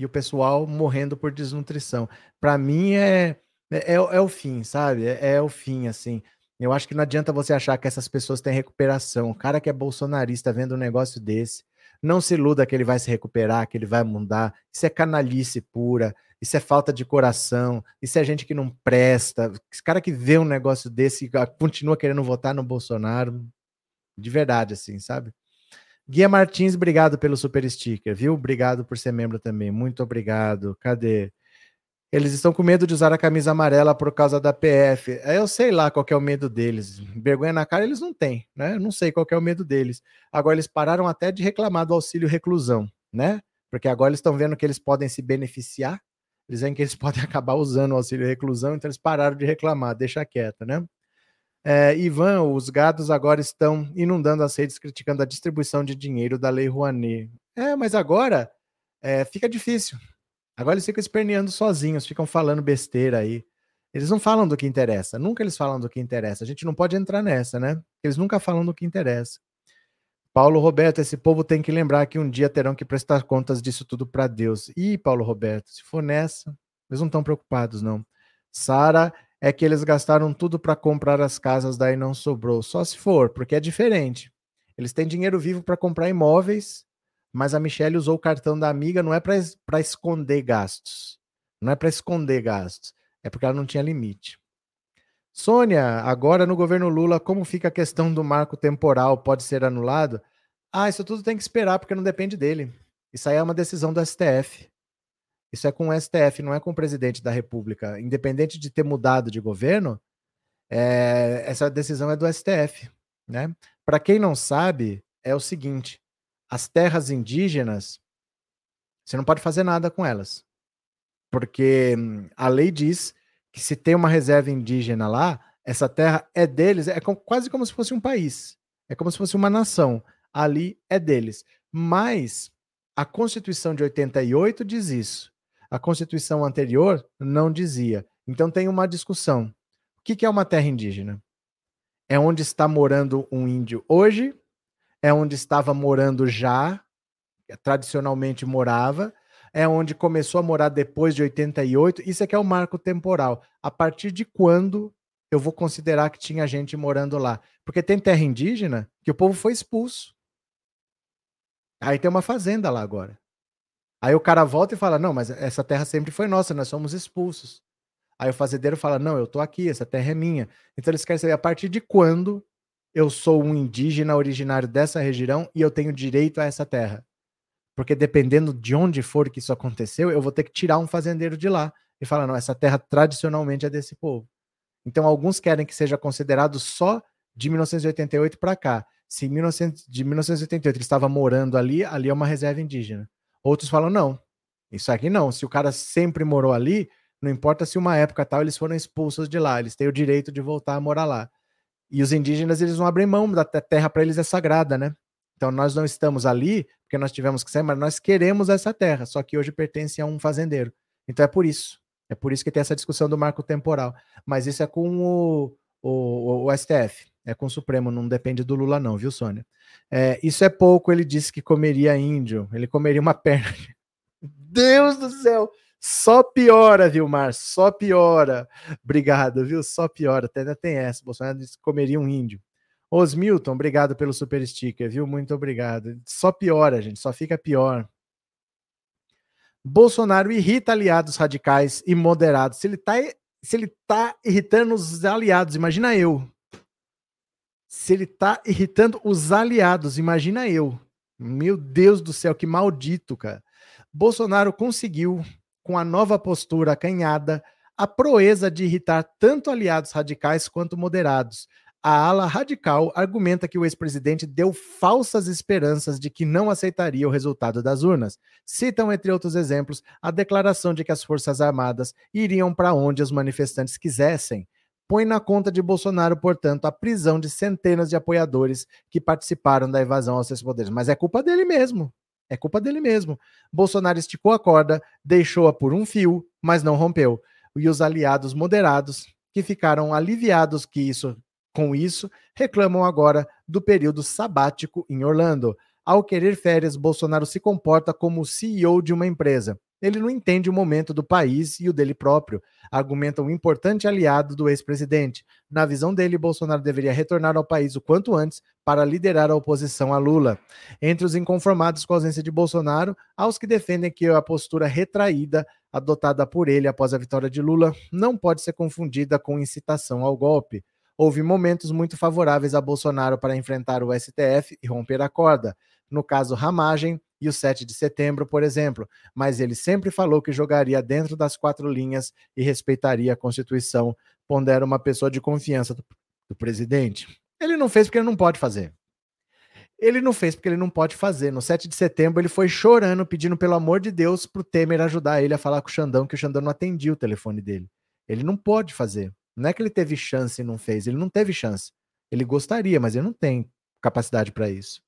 e o pessoal morrendo por desnutrição. Para mim é, é, é, o fim, sabe? É, é, o fim, assim. Eu acho que não adianta você achar que essas pessoas têm recuperação. O cara que é bolsonarista vendo um negócio desse, não se iluda que ele vai se recuperar, que ele vai mudar. Isso é canalice pura, isso é falta de coração, isso é gente que não presta. Esse cara que vê um negócio desse e continua querendo votar no Bolsonaro, de verdade, assim, sabe? Guia Martins, obrigado pelo super sticker, viu? Obrigado por ser membro também. Muito obrigado. Cadê? Eles estão com medo de usar a camisa amarela por causa da PF. Eu sei lá qual é o medo deles. Vergonha na cara eles não têm, né? Eu não sei qual é o medo deles. Agora eles pararam até de reclamar do auxílio reclusão, né? Porque agora eles estão vendo que eles podem se beneficiar. Eles veem que eles *laughs* podem acabar usando o auxílio reclusão, então eles pararam de reclamar. Deixa quieto, né? É, Ivan, os gados agora estão inundando as redes criticando a distribuição de dinheiro da Lei Rouanet. É, mas agora é, fica difícil. Agora eles ficam esperneando sozinhos, ficam falando besteira aí. Eles não falam do que interessa, nunca eles falam do que interessa. A gente não pode entrar nessa, né? Eles nunca falam do que interessa. Paulo Roberto, esse povo tem que lembrar que um dia terão que prestar contas disso tudo para Deus. Ih, Paulo Roberto, se for nessa, eles não estão preocupados, não. Sara, é que eles gastaram tudo para comprar as casas, daí não sobrou. Só se for, porque é diferente. Eles têm dinheiro vivo para comprar imóveis, mas a Michelle usou o cartão da amiga não é para esconder gastos. Não é para esconder gastos. É porque ela não tinha limite. Sônia, agora no governo Lula, como fica a questão do marco temporal? Pode ser anulado? Ah, isso tudo tem que esperar, porque não depende dele. Isso aí é uma decisão do STF. Isso é com o STF, não é com o presidente da República. Independente de ter mudado de governo, é, essa decisão é do STF. Né? Para quem não sabe, é o seguinte: as terras indígenas, você não pode fazer nada com elas. Porque hum, a lei diz que se tem uma reserva indígena lá, essa terra é deles, é quase como se fosse um país. É como se fosse uma nação. Ali é deles. Mas a Constituição de 88 diz isso. A Constituição anterior não dizia. Então tem uma discussão. O que é uma terra indígena? É onde está morando um índio hoje? É onde estava morando já, tradicionalmente morava? É onde começou a morar depois de 88? Isso é que é o marco temporal. A partir de quando eu vou considerar que tinha gente morando lá? Porque tem terra indígena que o povo foi expulso. Aí tem uma fazenda lá agora. Aí o cara volta e fala: Não, mas essa terra sempre foi nossa, nós somos expulsos. Aí o fazendeiro fala: Não, eu tô aqui, essa terra é minha. Então eles querem saber a partir de quando eu sou um indígena originário dessa região e eu tenho direito a essa terra. Porque dependendo de onde for que isso aconteceu, eu vou ter que tirar um fazendeiro de lá e falar: Não, essa terra tradicionalmente é desse povo. Então alguns querem que seja considerado só de 1988 para cá. Se 1900, de 1988 ele estava morando ali, ali é uma reserva indígena. Outros falam, não, isso aqui não. Se o cara sempre morou ali, não importa se uma época tal eles foram expulsos de lá, eles têm o direito de voltar a morar lá. E os indígenas, eles não abrem mão da terra para eles é sagrada, né? Então nós não estamos ali porque nós tivemos que sair, mas nós queremos essa terra, só que hoje pertence a um fazendeiro. Então é por isso. É por isso que tem essa discussão do marco temporal. Mas isso é com o, o, o STF, é com o Supremo, não depende do Lula, não, viu, Sônia? É, isso é pouco, ele disse que comeria índio, ele comeria uma *laughs* perna. Deus do céu! Só piora, Vilmar, só piora. Obrigado, viu? Só piora. Até ainda tem essa. Bolsonaro disse que comeria um índio. Osmilton, obrigado pelo super sticker, viu? Muito obrigado. Só piora, gente, só fica pior. Bolsonaro irrita aliados radicais e moderados. Se ele tá, se ele tá irritando os aliados, imagina eu. Se ele tá irritando os aliados, imagina eu. Meu Deus do céu, que maldito, cara. Bolsonaro conseguiu, com a nova postura acanhada, a proeza de irritar tanto aliados radicais quanto moderados, a ala radical argumenta que o ex-presidente deu falsas esperanças de que não aceitaria o resultado das urnas. Citam, entre outros exemplos, a declaração de que as Forças Armadas iriam para onde os manifestantes quisessem. Põe na conta de Bolsonaro, portanto, a prisão de centenas de apoiadores que participaram da evasão aos seus poderes. Mas é culpa dele mesmo. É culpa dele mesmo. Bolsonaro esticou a corda, deixou-a por um fio, mas não rompeu. E os aliados moderados, que ficaram aliviados que isso com isso, reclamam agora do período sabático em Orlando. Ao querer férias, Bolsonaro se comporta como CEO de uma empresa. Ele não entende o momento do país e o dele próprio. Argumenta um importante aliado do ex-presidente. Na visão dele, Bolsonaro deveria retornar ao país o quanto antes para liderar a oposição a Lula. Entre os inconformados com a ausência de Bolsonaro, há os que defendem que a postura retraída adotada por ele após a vitória de Lula não pode ser confundida com incitação ao golpe houve momentos muito favoráveis a Bolsonaro para enfrentar o STF e romper a corda. No caso Ramagem e o 7 de setembro, por exemplo, mas ele sempre falou que jogaria dentro das quatro linhas e respeitaria a Constituição, pondera uma pessoa de confiança do, do presidente. Ele não fez porque ele não pode fazer. Ele não fez porque ele não pode fazer. No 7 de setembro, ele foi chorando, pedindo pelo amor de Deus para o Temer ajudar ele a falar com o Xandão, que o Xandão não atendia o telefone dele. Ele não pode fazer. Não é que ele teve chance e não fez, ele não teve chance. Ele gostaria, mas ele não tem capacidade para isso.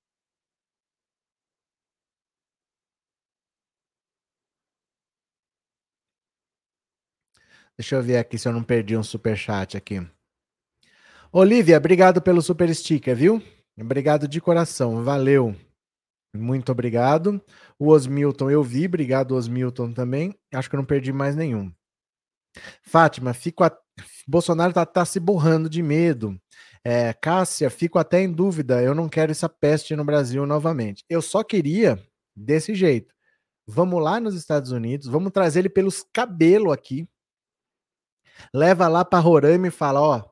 Deixa eu ver aqui se eu não perdi um super chat aqui. Olivia, obrigado pelo super sticker, viu? Obrigado de coração, valeu. Muito obrigado. O Osmilton eu vi, obrigado Osmilton também. Acho que eu não perdi mais nenhum. Fátima, fico a... Bolsonaro tá, tá se borrando de medo. É, Cássia, fico até em dúvida. Eu não quero essa peste no Brasil novamente. Eu só queria desse jeito. Vamos lá nos Estados Unidos, vamos trazer ele pelos cabelos aqui. Leva lá para Roraima e fala: ó,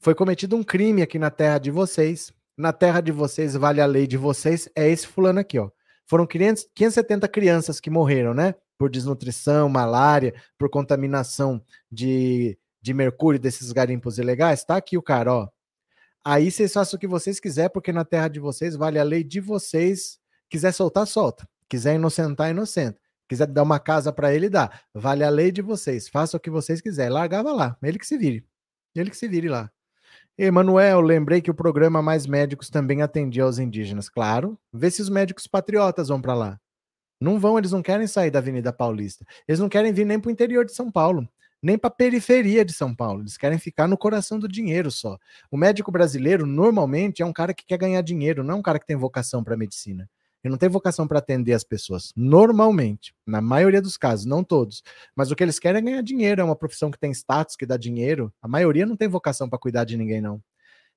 foi cometido um crime aqui na terra de vocês. Na terra de vocês vale a lei de vocês. É esse fulano aqui, ó. Foram 500, 570 crianças que morreram, né? por desnutrição, malária, por contaminação de, de mercúrio desses garimpos ilegais, tá aqui o cara, ó. Aí vocês façam o que vocês quiserem, porque na terra de vocês vale a lei de vocês. Quiser soltar, solta. Quiser inocentar, inocenta. Quiser dar uma casa para ele, dá. Vale a lei de vocês. Faça o que vocês quiserem. Largava lá. Ele que se vire. Ele que se vire lá. Emanuel, lembrei que o programa Mais Médicos também atendia aos indígenas. Claro. Vê se os médicos patriotas vão para lá. Não vão, eles não querem sair da Avenida Paulista. Eles não querem vir nem para o interior de São Paulo, nem para a periferia de São Paulo. Eles querem ficar no coração do dinheiro só. O médico brasileiro, normalmente, é um cara que quer ganhar dinheiro, não é um cara que tem vocação para medicina. Ele não tem vocação para atender as pessoas. Normalmente, na maioria dos casos, não todos. Mas o que eles querem é ganhar dinheiro, é uma profissão que tem status, que dá dinheiro. A maioria não tem vocação para cuidar de ninguém, não.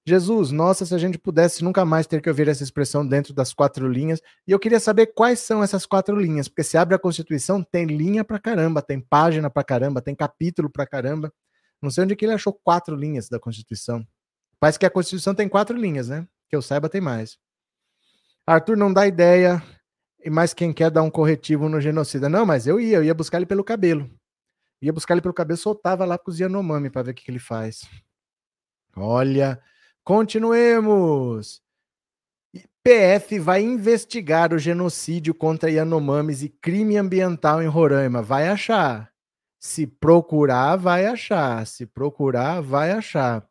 Jesus, nossa, se a gente pudesse nunca mais ter que ouvir essa expressão dentro das quatro linhas. E eu queria saber quais são essas quatro linhas, porque se abre a Constituição, tem linha pra caramba, tem página pra caramba, tem capítulo pra caramba. Não sei onde que ele achou quatro linhas da Constituição. Parece que a Constituição tem quatro linhas, né? Que eu saiba, tem mais. Arthur não dá ideia, mais quem quer dar um corretivo no genocida. Não, mas eu ia, eu ia buscar ele pelo cabelo. Ia buscar ele pelo cabelo, soltava lá com os Yanomami para ver o que, que ele faz. Olha, Continuemos. PF vai investigar o genocídio contra Yanomamis e crime ambiental em Roraima. Vai achar. Se procurar, vai achar. Se procurar, vai achar.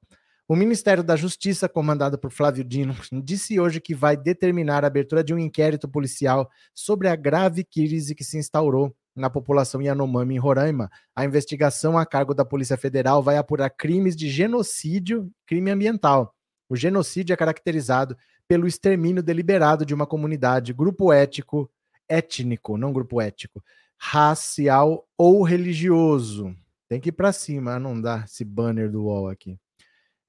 O Ministério da Justiça, comandado por Flávio Dino, disse hoje que vai determinar a abertura de um inquérito policial sobre a grave crise que se instaurou na população Yanomami, em Roraima. A investigação a cargo da Polícia Federal vai apurar crimes de genocídio, crime ambiental. O genocídio é caracterizado pelo extermínio deliberado de uma comunidade, grupo ético, étnico, não grupo ético, racial ou religioso. Tem que ir para cima, não dá esse banner do UOL aqui.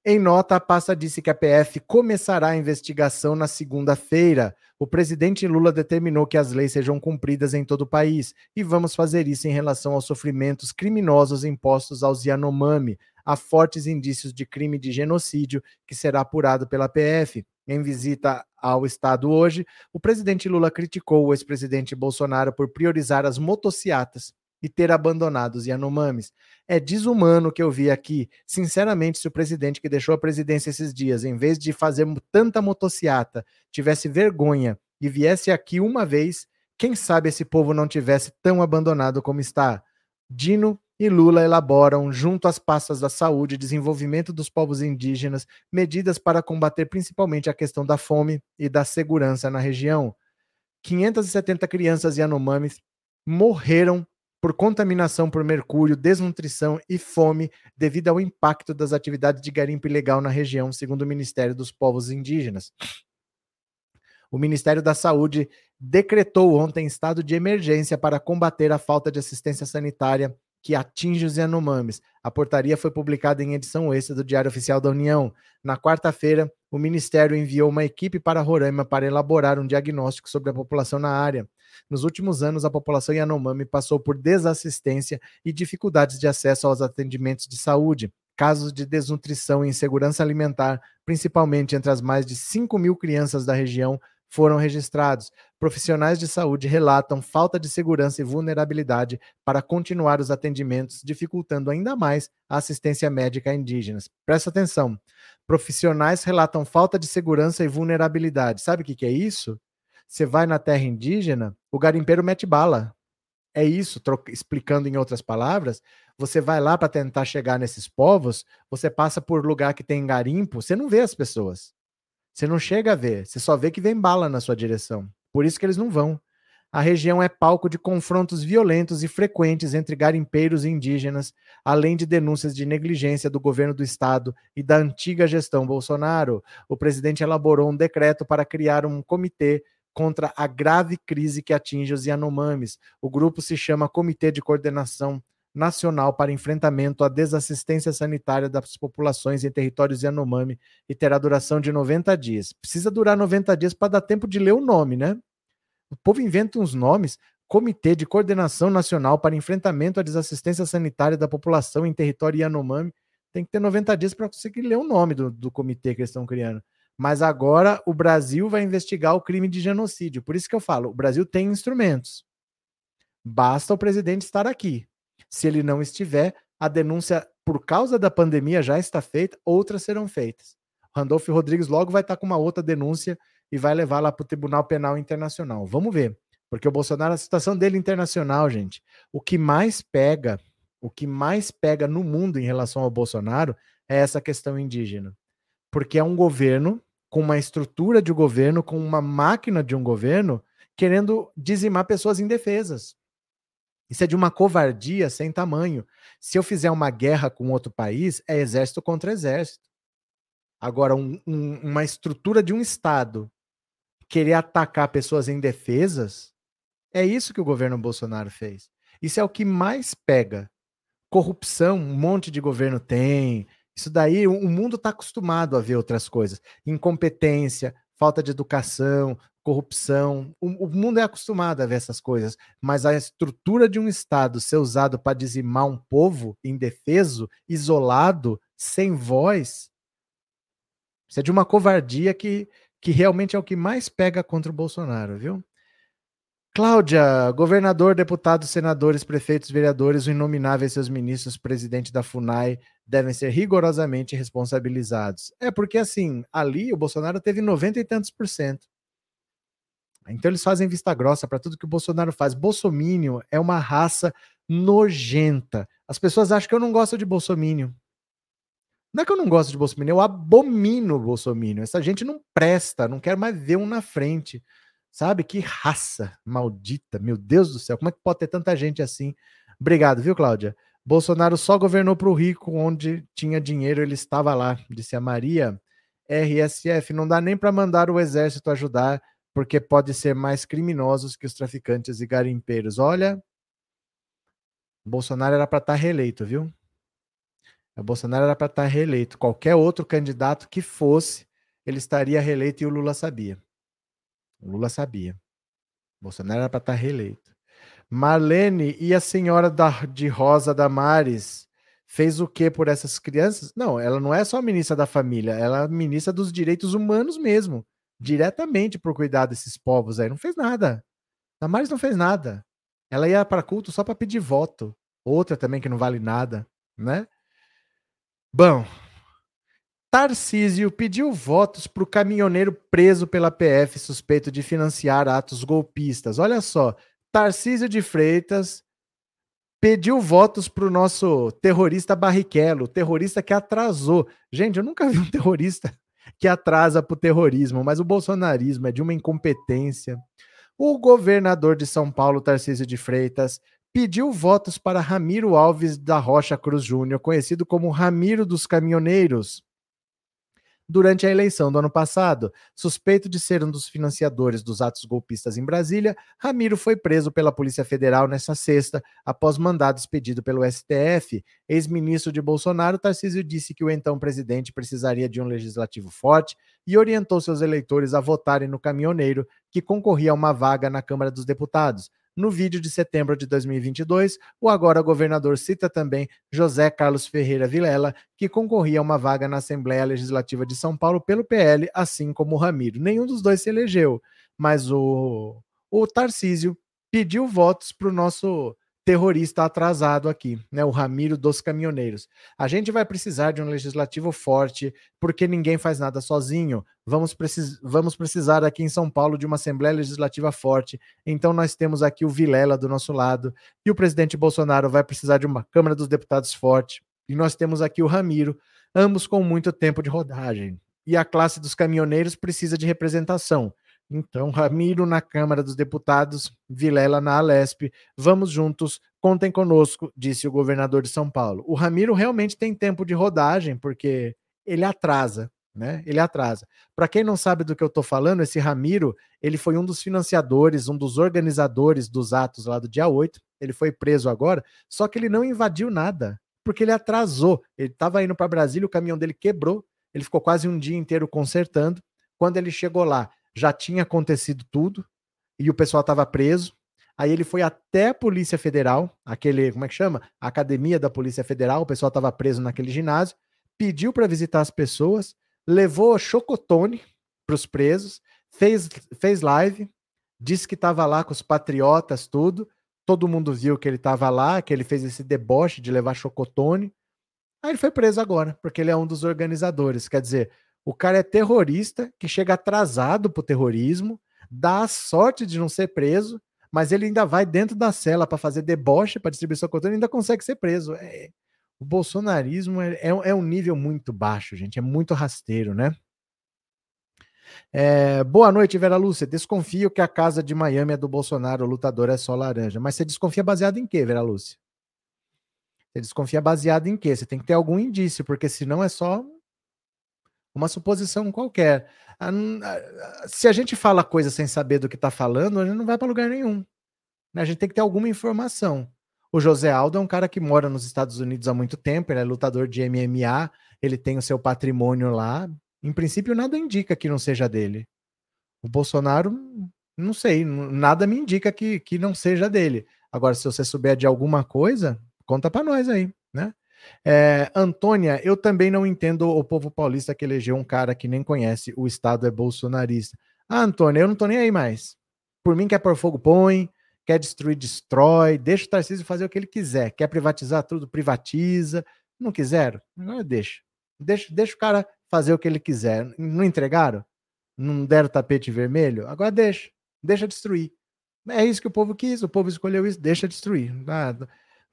Em nota, a pasta disse que a PF começará a investigação na segunda-feira. O presidente Lula determinou que as leis sejam cumpridas em todo o país e vamos fazer isso em relação aos sofrimentos criminosos impostos aos Yanomami. Há fortes indícios de crime de genocídio que será apurado pela PF. Em visita ao Estado hoje, o presidente Lula criticou o ex-presidente Bolsonaro por priorizar as motociatas e ter abandonado os Yanomamis. É desumano que eu vi aqui. Sinceramente, se o presidente que deixou a presidência esses dias, em vez de fazer tanta motociata, tivesse vergonha e viesse aqui uma vez, quem sabe esse povo não tivesse tão abandonado como está. Dino e Lula elaboram, junto às pastas da saúde e desenvolvimento dos povos indígenas, medidas para combater principalmente a questão da fome e da segurança na região. 570 crianças Yanomamis morreram por contaminação por mercúrio, desnutrição e fome devido ao impacto das atividades de garimpo ilegal na região, segundo o Ministério dos Povos Indígenas. O Ministério da Saúde decretou ontem estado de emergência para combater a falta de assistência sanitária que atinge os Yanomamis. A portaria foi publicada em edição extra do Diário Oficial da União. Na quarta-feira, o Ministério enviou uma equipe para Roraima para elaborar um diagnóstico sobre a população na área. Nos últimos anos, a população Yanomami passou por desassistência e dificuldades de acesso aos atendimentos de saúde. Casos de desnutrição e insegurança alimentar, principalmente entre as mais de 5 mil crianças da região, foram registrados. Profissionais de saúde relatam falta de segurança e vulnerabilidade para continuar os atendimentos, dificultando ainda mais a assistência médica a indígenas. Presta atenção. Profissionais relatam falta de segurança e vulnerabilidade. Sabe o que, que é isso? Você vai na terra indígena, o garimpeiro mete bala. É isso, explicando em outras palavras, você vai lá para tentar chegar nesses povos, você passa por lugar que tem garimpo, você não vê as pessoas. Você não chega a ver, você só vê que vem bala na sua direção. Por isso que eles não vão. A região é palco de confrontos violentos e frequentes entre garimpeiros e indígenas, além de denúncias de negligência do governo do estado e da antiga gestão Bolsonaro. O presidente elaborou um decreto para criar um comitê contra a grave crise que atinge os Yanomamis. O grupo se chama Comitê de Coordenação Nacional para Enfrentamento à Desassistência Sanitária das Populações em Territórios Yanomami e terá duração de 90 dias. Precisa durar 90 dias para dar tempo de ler o nome, né? O povo inventa uns nomes. Comitê de Coordenação Nacional para Enfrentamento à Desassistência Sanitária da População em Território Yanomami. Tem que ter 90 dias para conseguir ler o nome do, do comitê que eles estão criando. Mas agora o Brasil vai investigar o crime de genocídio. Por isso que eu falo, o Brasil tem instrumentos. Basta o presidente estar aqui. Se ele não estiver, a denúncia por causa da pandemia já está feita, outras serão feitas. Randolfo Rodrigues logo vai estar com uma outra denúncia e vai levar lá para o Tribunal Penal Internacional. Vamos ver. Porque o Bolsonaro, a situação dele internacional, gente, o que mais pega, o que mais pega no mundo em relação ao Bolsonaro é essa questão indígena porque é um governo com uma estrutura de governo, com uma máquina de um governo, querendo dizimar pessoas indefesas. Isso é de uma covardia sem tamanho. Se eu fizer uma guerra com outro país, é exército contra exército. Agora, um, um, uma estrutura de um Estado querer atacar pessoas indefesas, é isso que o governo Bolsonaro fez. Isso é o que mais pega. Corrupção, um monte de governo tem, isso daí, o mundo está acostumado a ver outras coisas. Incompetência, falta de educação, corrupção. O, o, mundo é acostumado a ver essas coisas. Mas a estrutura de um Estado ser usado para dizimar um povo indefeso, isolado, sem voz, isso é de uma covardia que, que realmente é o que mais pega contra o Bolsonaro, viu? Cláudia, governador, deputados, senadores, prefeitos, vereadores, o inominável e seus ministros, presidente da FUNAI, devem ser rigorosamente responsabilizados. É porque, assim, ali o Bolsonaro teve 90 e tantos por cento. Então eles fazem vista grossa para tudo que o Bolsonaro faz. Bolsomínio é uma raça nojenta. As pessoas acham que eu não gosto de Bolsomínio. Não é que eu não gosto de Bolsonaro, eu abomino o Bolsonaro. Essa gente não presta, não quero mais ver um na frente. Sabe? Que raça maldita, meu Deus do céu. Como é que pode ter tanta gente assim? Obrigado, viu, Cláudia? Bolsonaro só governou para o rico, onde tinha dinheiro, ele estava lá, disse a Maria. RSF, não dá nem para mandar o exército ajudar, porque pode ser mais criminosos que os traficantes e garimpeiros. Olha, Bolsonaro era para estar tá reeleito, viu? O Bolsonaro era para estar tá reeleito. Qualquer outro candidato que fosse, ele estaria reeleito e o Lula sabia. O Lula sabia. O Bolsonaro era para estar tá reeleito. Marlene e a senhora da, de Rosa Damares fez o que por essas crianças? Não, ela não é só ministra da família, ela é ministra dos direitos humanos mesmo, diretamente por cuidar desses povos aí. Não fez nada. Damares não fez nada. Ela ia para culto só para pedir voto. Outra também que não vale nada, né? Bom, Tarcísio pediu votos para o caminhoneiro preso pela PF suspeito de financiar atos golpistas. Olha só, Tarcísio de Freitas pediu votos para o nosso terrorista Barrichello, terrorista que atrasou. Gente, eu nunca vi um *laughs* terrorista que atrasa para o terrorismo, mas o bolsonarismo é de uma incompetência. O governador de São Paulo, Tarcísio de Freitas, pediu votos para Ramiro Alves da Rocha Cruz Júnior, conhecido como Ramiro dos Caminhoneiros durante a eleição do ano passado. Suspeito de ser um dos financiadores dos atos golpistas em Brasília, Ramiro foi preso pela Polícia Federal nesta sexta, após mandado expedido pelo STF. Ex-ministro de Bolsonaro, Tarcísio disse que o então presidente precisaria de um legislativo forte e orientou seus eleitores a votarem no caminhoneiro que concorria a uma vaga na Câmara dos Deputados. No vídeo de setembro de 2022, o agora governador cita também José Carlos Ferreira Vilela, que concorria a uma vaga na Assembleia Legislativa de São Paulo pelo PL, assim como o Ramiro. Nenhum dos dois se elegeu, mas o, o Tarcísio pediu votos para o nosso terrorista atrasado aqui, né? O Ramiro dos Caminhoneiros. A gente vai precisar de um legislativo forte, porque ninguém faz nada sozinho. Vamos, precis vamos precisar aqui em São Paulo de uma Assembleia Legislativa forte. Então nós temos aqui o Vilela do nosso lado, e o presidente Bolsonaro vai precisar de uma Câmara dos Deputados forte. E nós temos aqui o Ramiro, ambos com muito tempo de rodagem. E a classe dos caminhoneiros precisa de representação. Então, Ramiro na Câmara dos Deputados, Vilela na Alesp. Vamos juntos, contem conosco, disse o governador de São Paulo. O Ramiro realmente tem tempo de rodagem, porque ele atrasa, né? Ele atrasa. Para quem não sabe do que eu estou falando, esse Ramiro, ele foi um dos financiadores, um dos organizadores dos atos lá do dia 8. Ele foi preso agora, só que ele não invadiu nada, porque ele atrasou. Ele estava indo para Brasília, o caminhão dele quebrou, ele ficou quase um dia inteiro consertando. Quando ele chegou lá, já tinha acontecido tudo e o pessoal estava preso. Aí ele foi até a Polícia Federal, aquele, como é que chama? A Academia da Polícia Federal, o pessoal estava preso naquele ginásio, pediu para visitar as pessoas, levou chocotone para os presos, fez, fez live, disse que estava lá com os patriotas, tudo. Todo mundo viu que ele estava lá, que ele fez esse deboche de levar chocotone. Aí ele foi preso agora, porque ele é um dos organizadores. Quer dizer, o cara é terrorista que chega atrasado pro terrorismo, dá a sorte de não ser preso, mas ele ainda vai dentro da cela para fazer deboche, para distribuir sua conta, e ainda consegue ser preso. É, o bolsonarismo é, é, é, um nível muito baixo, gente, é muito rasteiro, né? É, boa noite, Vera Lúcia. Desconfio que a casa de Miami é do Bolsonaro, o lutador é só laranja. Mas você desconfia baseado em quê, Vera Lúcia? Você desconfia baseado em quê? Você tem que ter algum indício, porque senão é só uma suposição qualquer. Se a gente fala coisa sem saber do que está falando, a gente não vai para lugar nenhum. Né? A gente tem que ter alguma informação. O José Aldo é um cara que mora nos Estados Unidos há muito tempo, ele é lutador de MMA, ele tem o seu patrimônio lá. Em princípio, nada indica que não seja dele. O Bolsonaro, não sei, nada me indica que, que não seja dele. Agora, se você souber de alguma coisa, conta para nós aí? É, Antônia, eu também não entendo o povo paulista que elegeu um cara que nem conhece, o Estado é bolsonarista. Ah, Antônia, eu não tô nem aí mais. Por mim, quer pôr fogo, põe. Quer destruir, destrói. Deixa o Tarcísio fazer o que ele quiser. Quer privatizar tudo, privatiza. Não quiseram? Agora deixa. Deixa, deixa o cara fazer o que ele quiser. Não entregaram? Não deram tapete vermelho? Agora deixa. Deixa destruir. É isso que o povo quis. O povo escolheu isso. Deixa destruir. Ah,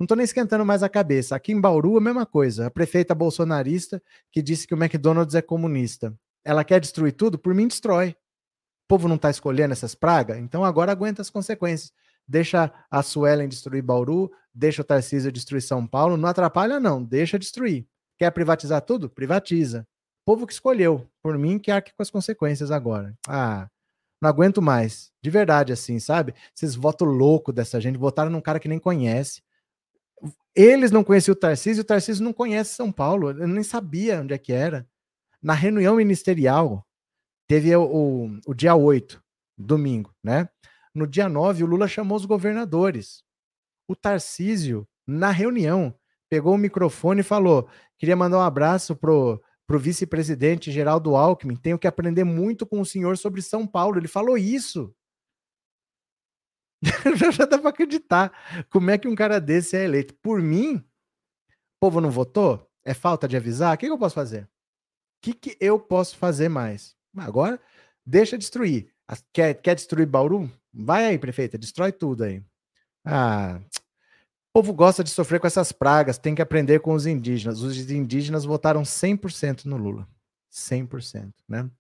Não tô nem esquentando mais a cabeça. Aqui em Bauru, a mesma coisa. A prefeita bolsonarista que disse que o McDonald's é comunista. Ela quer destruir tudo? Por mim, destrói. O povo não está escolhendo essas pragas? Então agora aguenta as consequências. Deixa a Suelen destruir Bauru, deixa o Tarcísio destruir São Paulo. Não atrapalha, não. Deixa destruir. Quer privatizar tudo? Privatiza. O povo que escolheu. Por mim, que arque com as consequências agora. Ah, não aguento mais. De verdade, assim, sabe? Esses votos loucos dessa gente. Votaram num cara que nem conhece. Eles não conheciam o Tarcísio, o Tarcísio não conhece São Paulo. Eu nem sabia onde é que era. Na reunião ministerial, teve o, o, o dia 8, domingo, né? No dia 9, o Lula chamou os governadores. O Tarcísio, na reunião, pegou o microfone e falou: queria mandar um abraço pro, pro vice-presidente Geraldo Alckmin. Tenho que aprender muito com o senhor sobre São Paulo. Ele falou isso. *laughs* Já dá para acreditar. Como é que um cara desse é eleito? Por mim, o povo não votou? É falta de avisar? O que, que eu posso fazer? O que, que eu posso fazer mais? Agora, deixa destruir. Quer, quer destruir Bauru? Vai aí, prefeita, destrói tudo aí. Ah, o povo gosta de sofrer com essas pragas, tem que aprender com os indígenas. Os indígenas votaram 100% no Lula. 100%, né?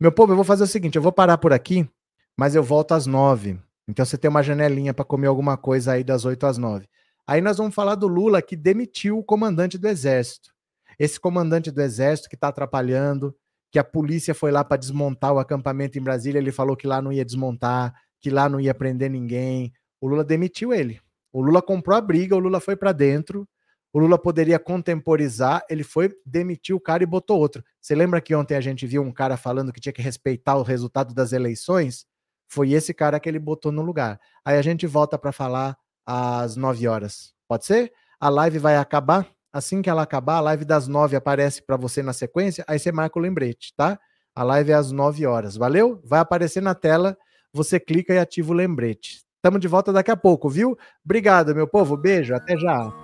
Meu povo, eu vou fazer o seguinte, eu vou parar por aqui, mas eu volto às nove. Então você tem uma janelinha para comer alguma coisa aí das 8 às 9. Aí nós vamos falar do Lula que demitiu o comandante do exército. Esse comandante do exército que está atrapalhando, que a polícia foi lá para desmontar o acampamento em Brasília, ele falou que lá não ia desmontar, que lá não ia prender ninguém. O Lula demitiu ele. O Lula comprou a briga, o Lula foi para dentro. O Lula poderia contemporizar, ele foi, demitiu o cara e botou outro. Você lembra que ontem a gente viu um cara falando que tinha que respeitar o resultado das eleições? Foi esse cara que ele botou no lugar. Aí a gente volta para falar às 9 horas. Pode ser? A live vai acabar. Assim que ela acabar, a live das 9 aparece para você na sequência, aí você marca o lembrete, tá? A live é às 9 horas. Valeu? Vai aparecer na tela você clica e ativa o lembrete. Estamos de volta daqui a pouco, viu? Obrigado, meu povo. Beijo, até já.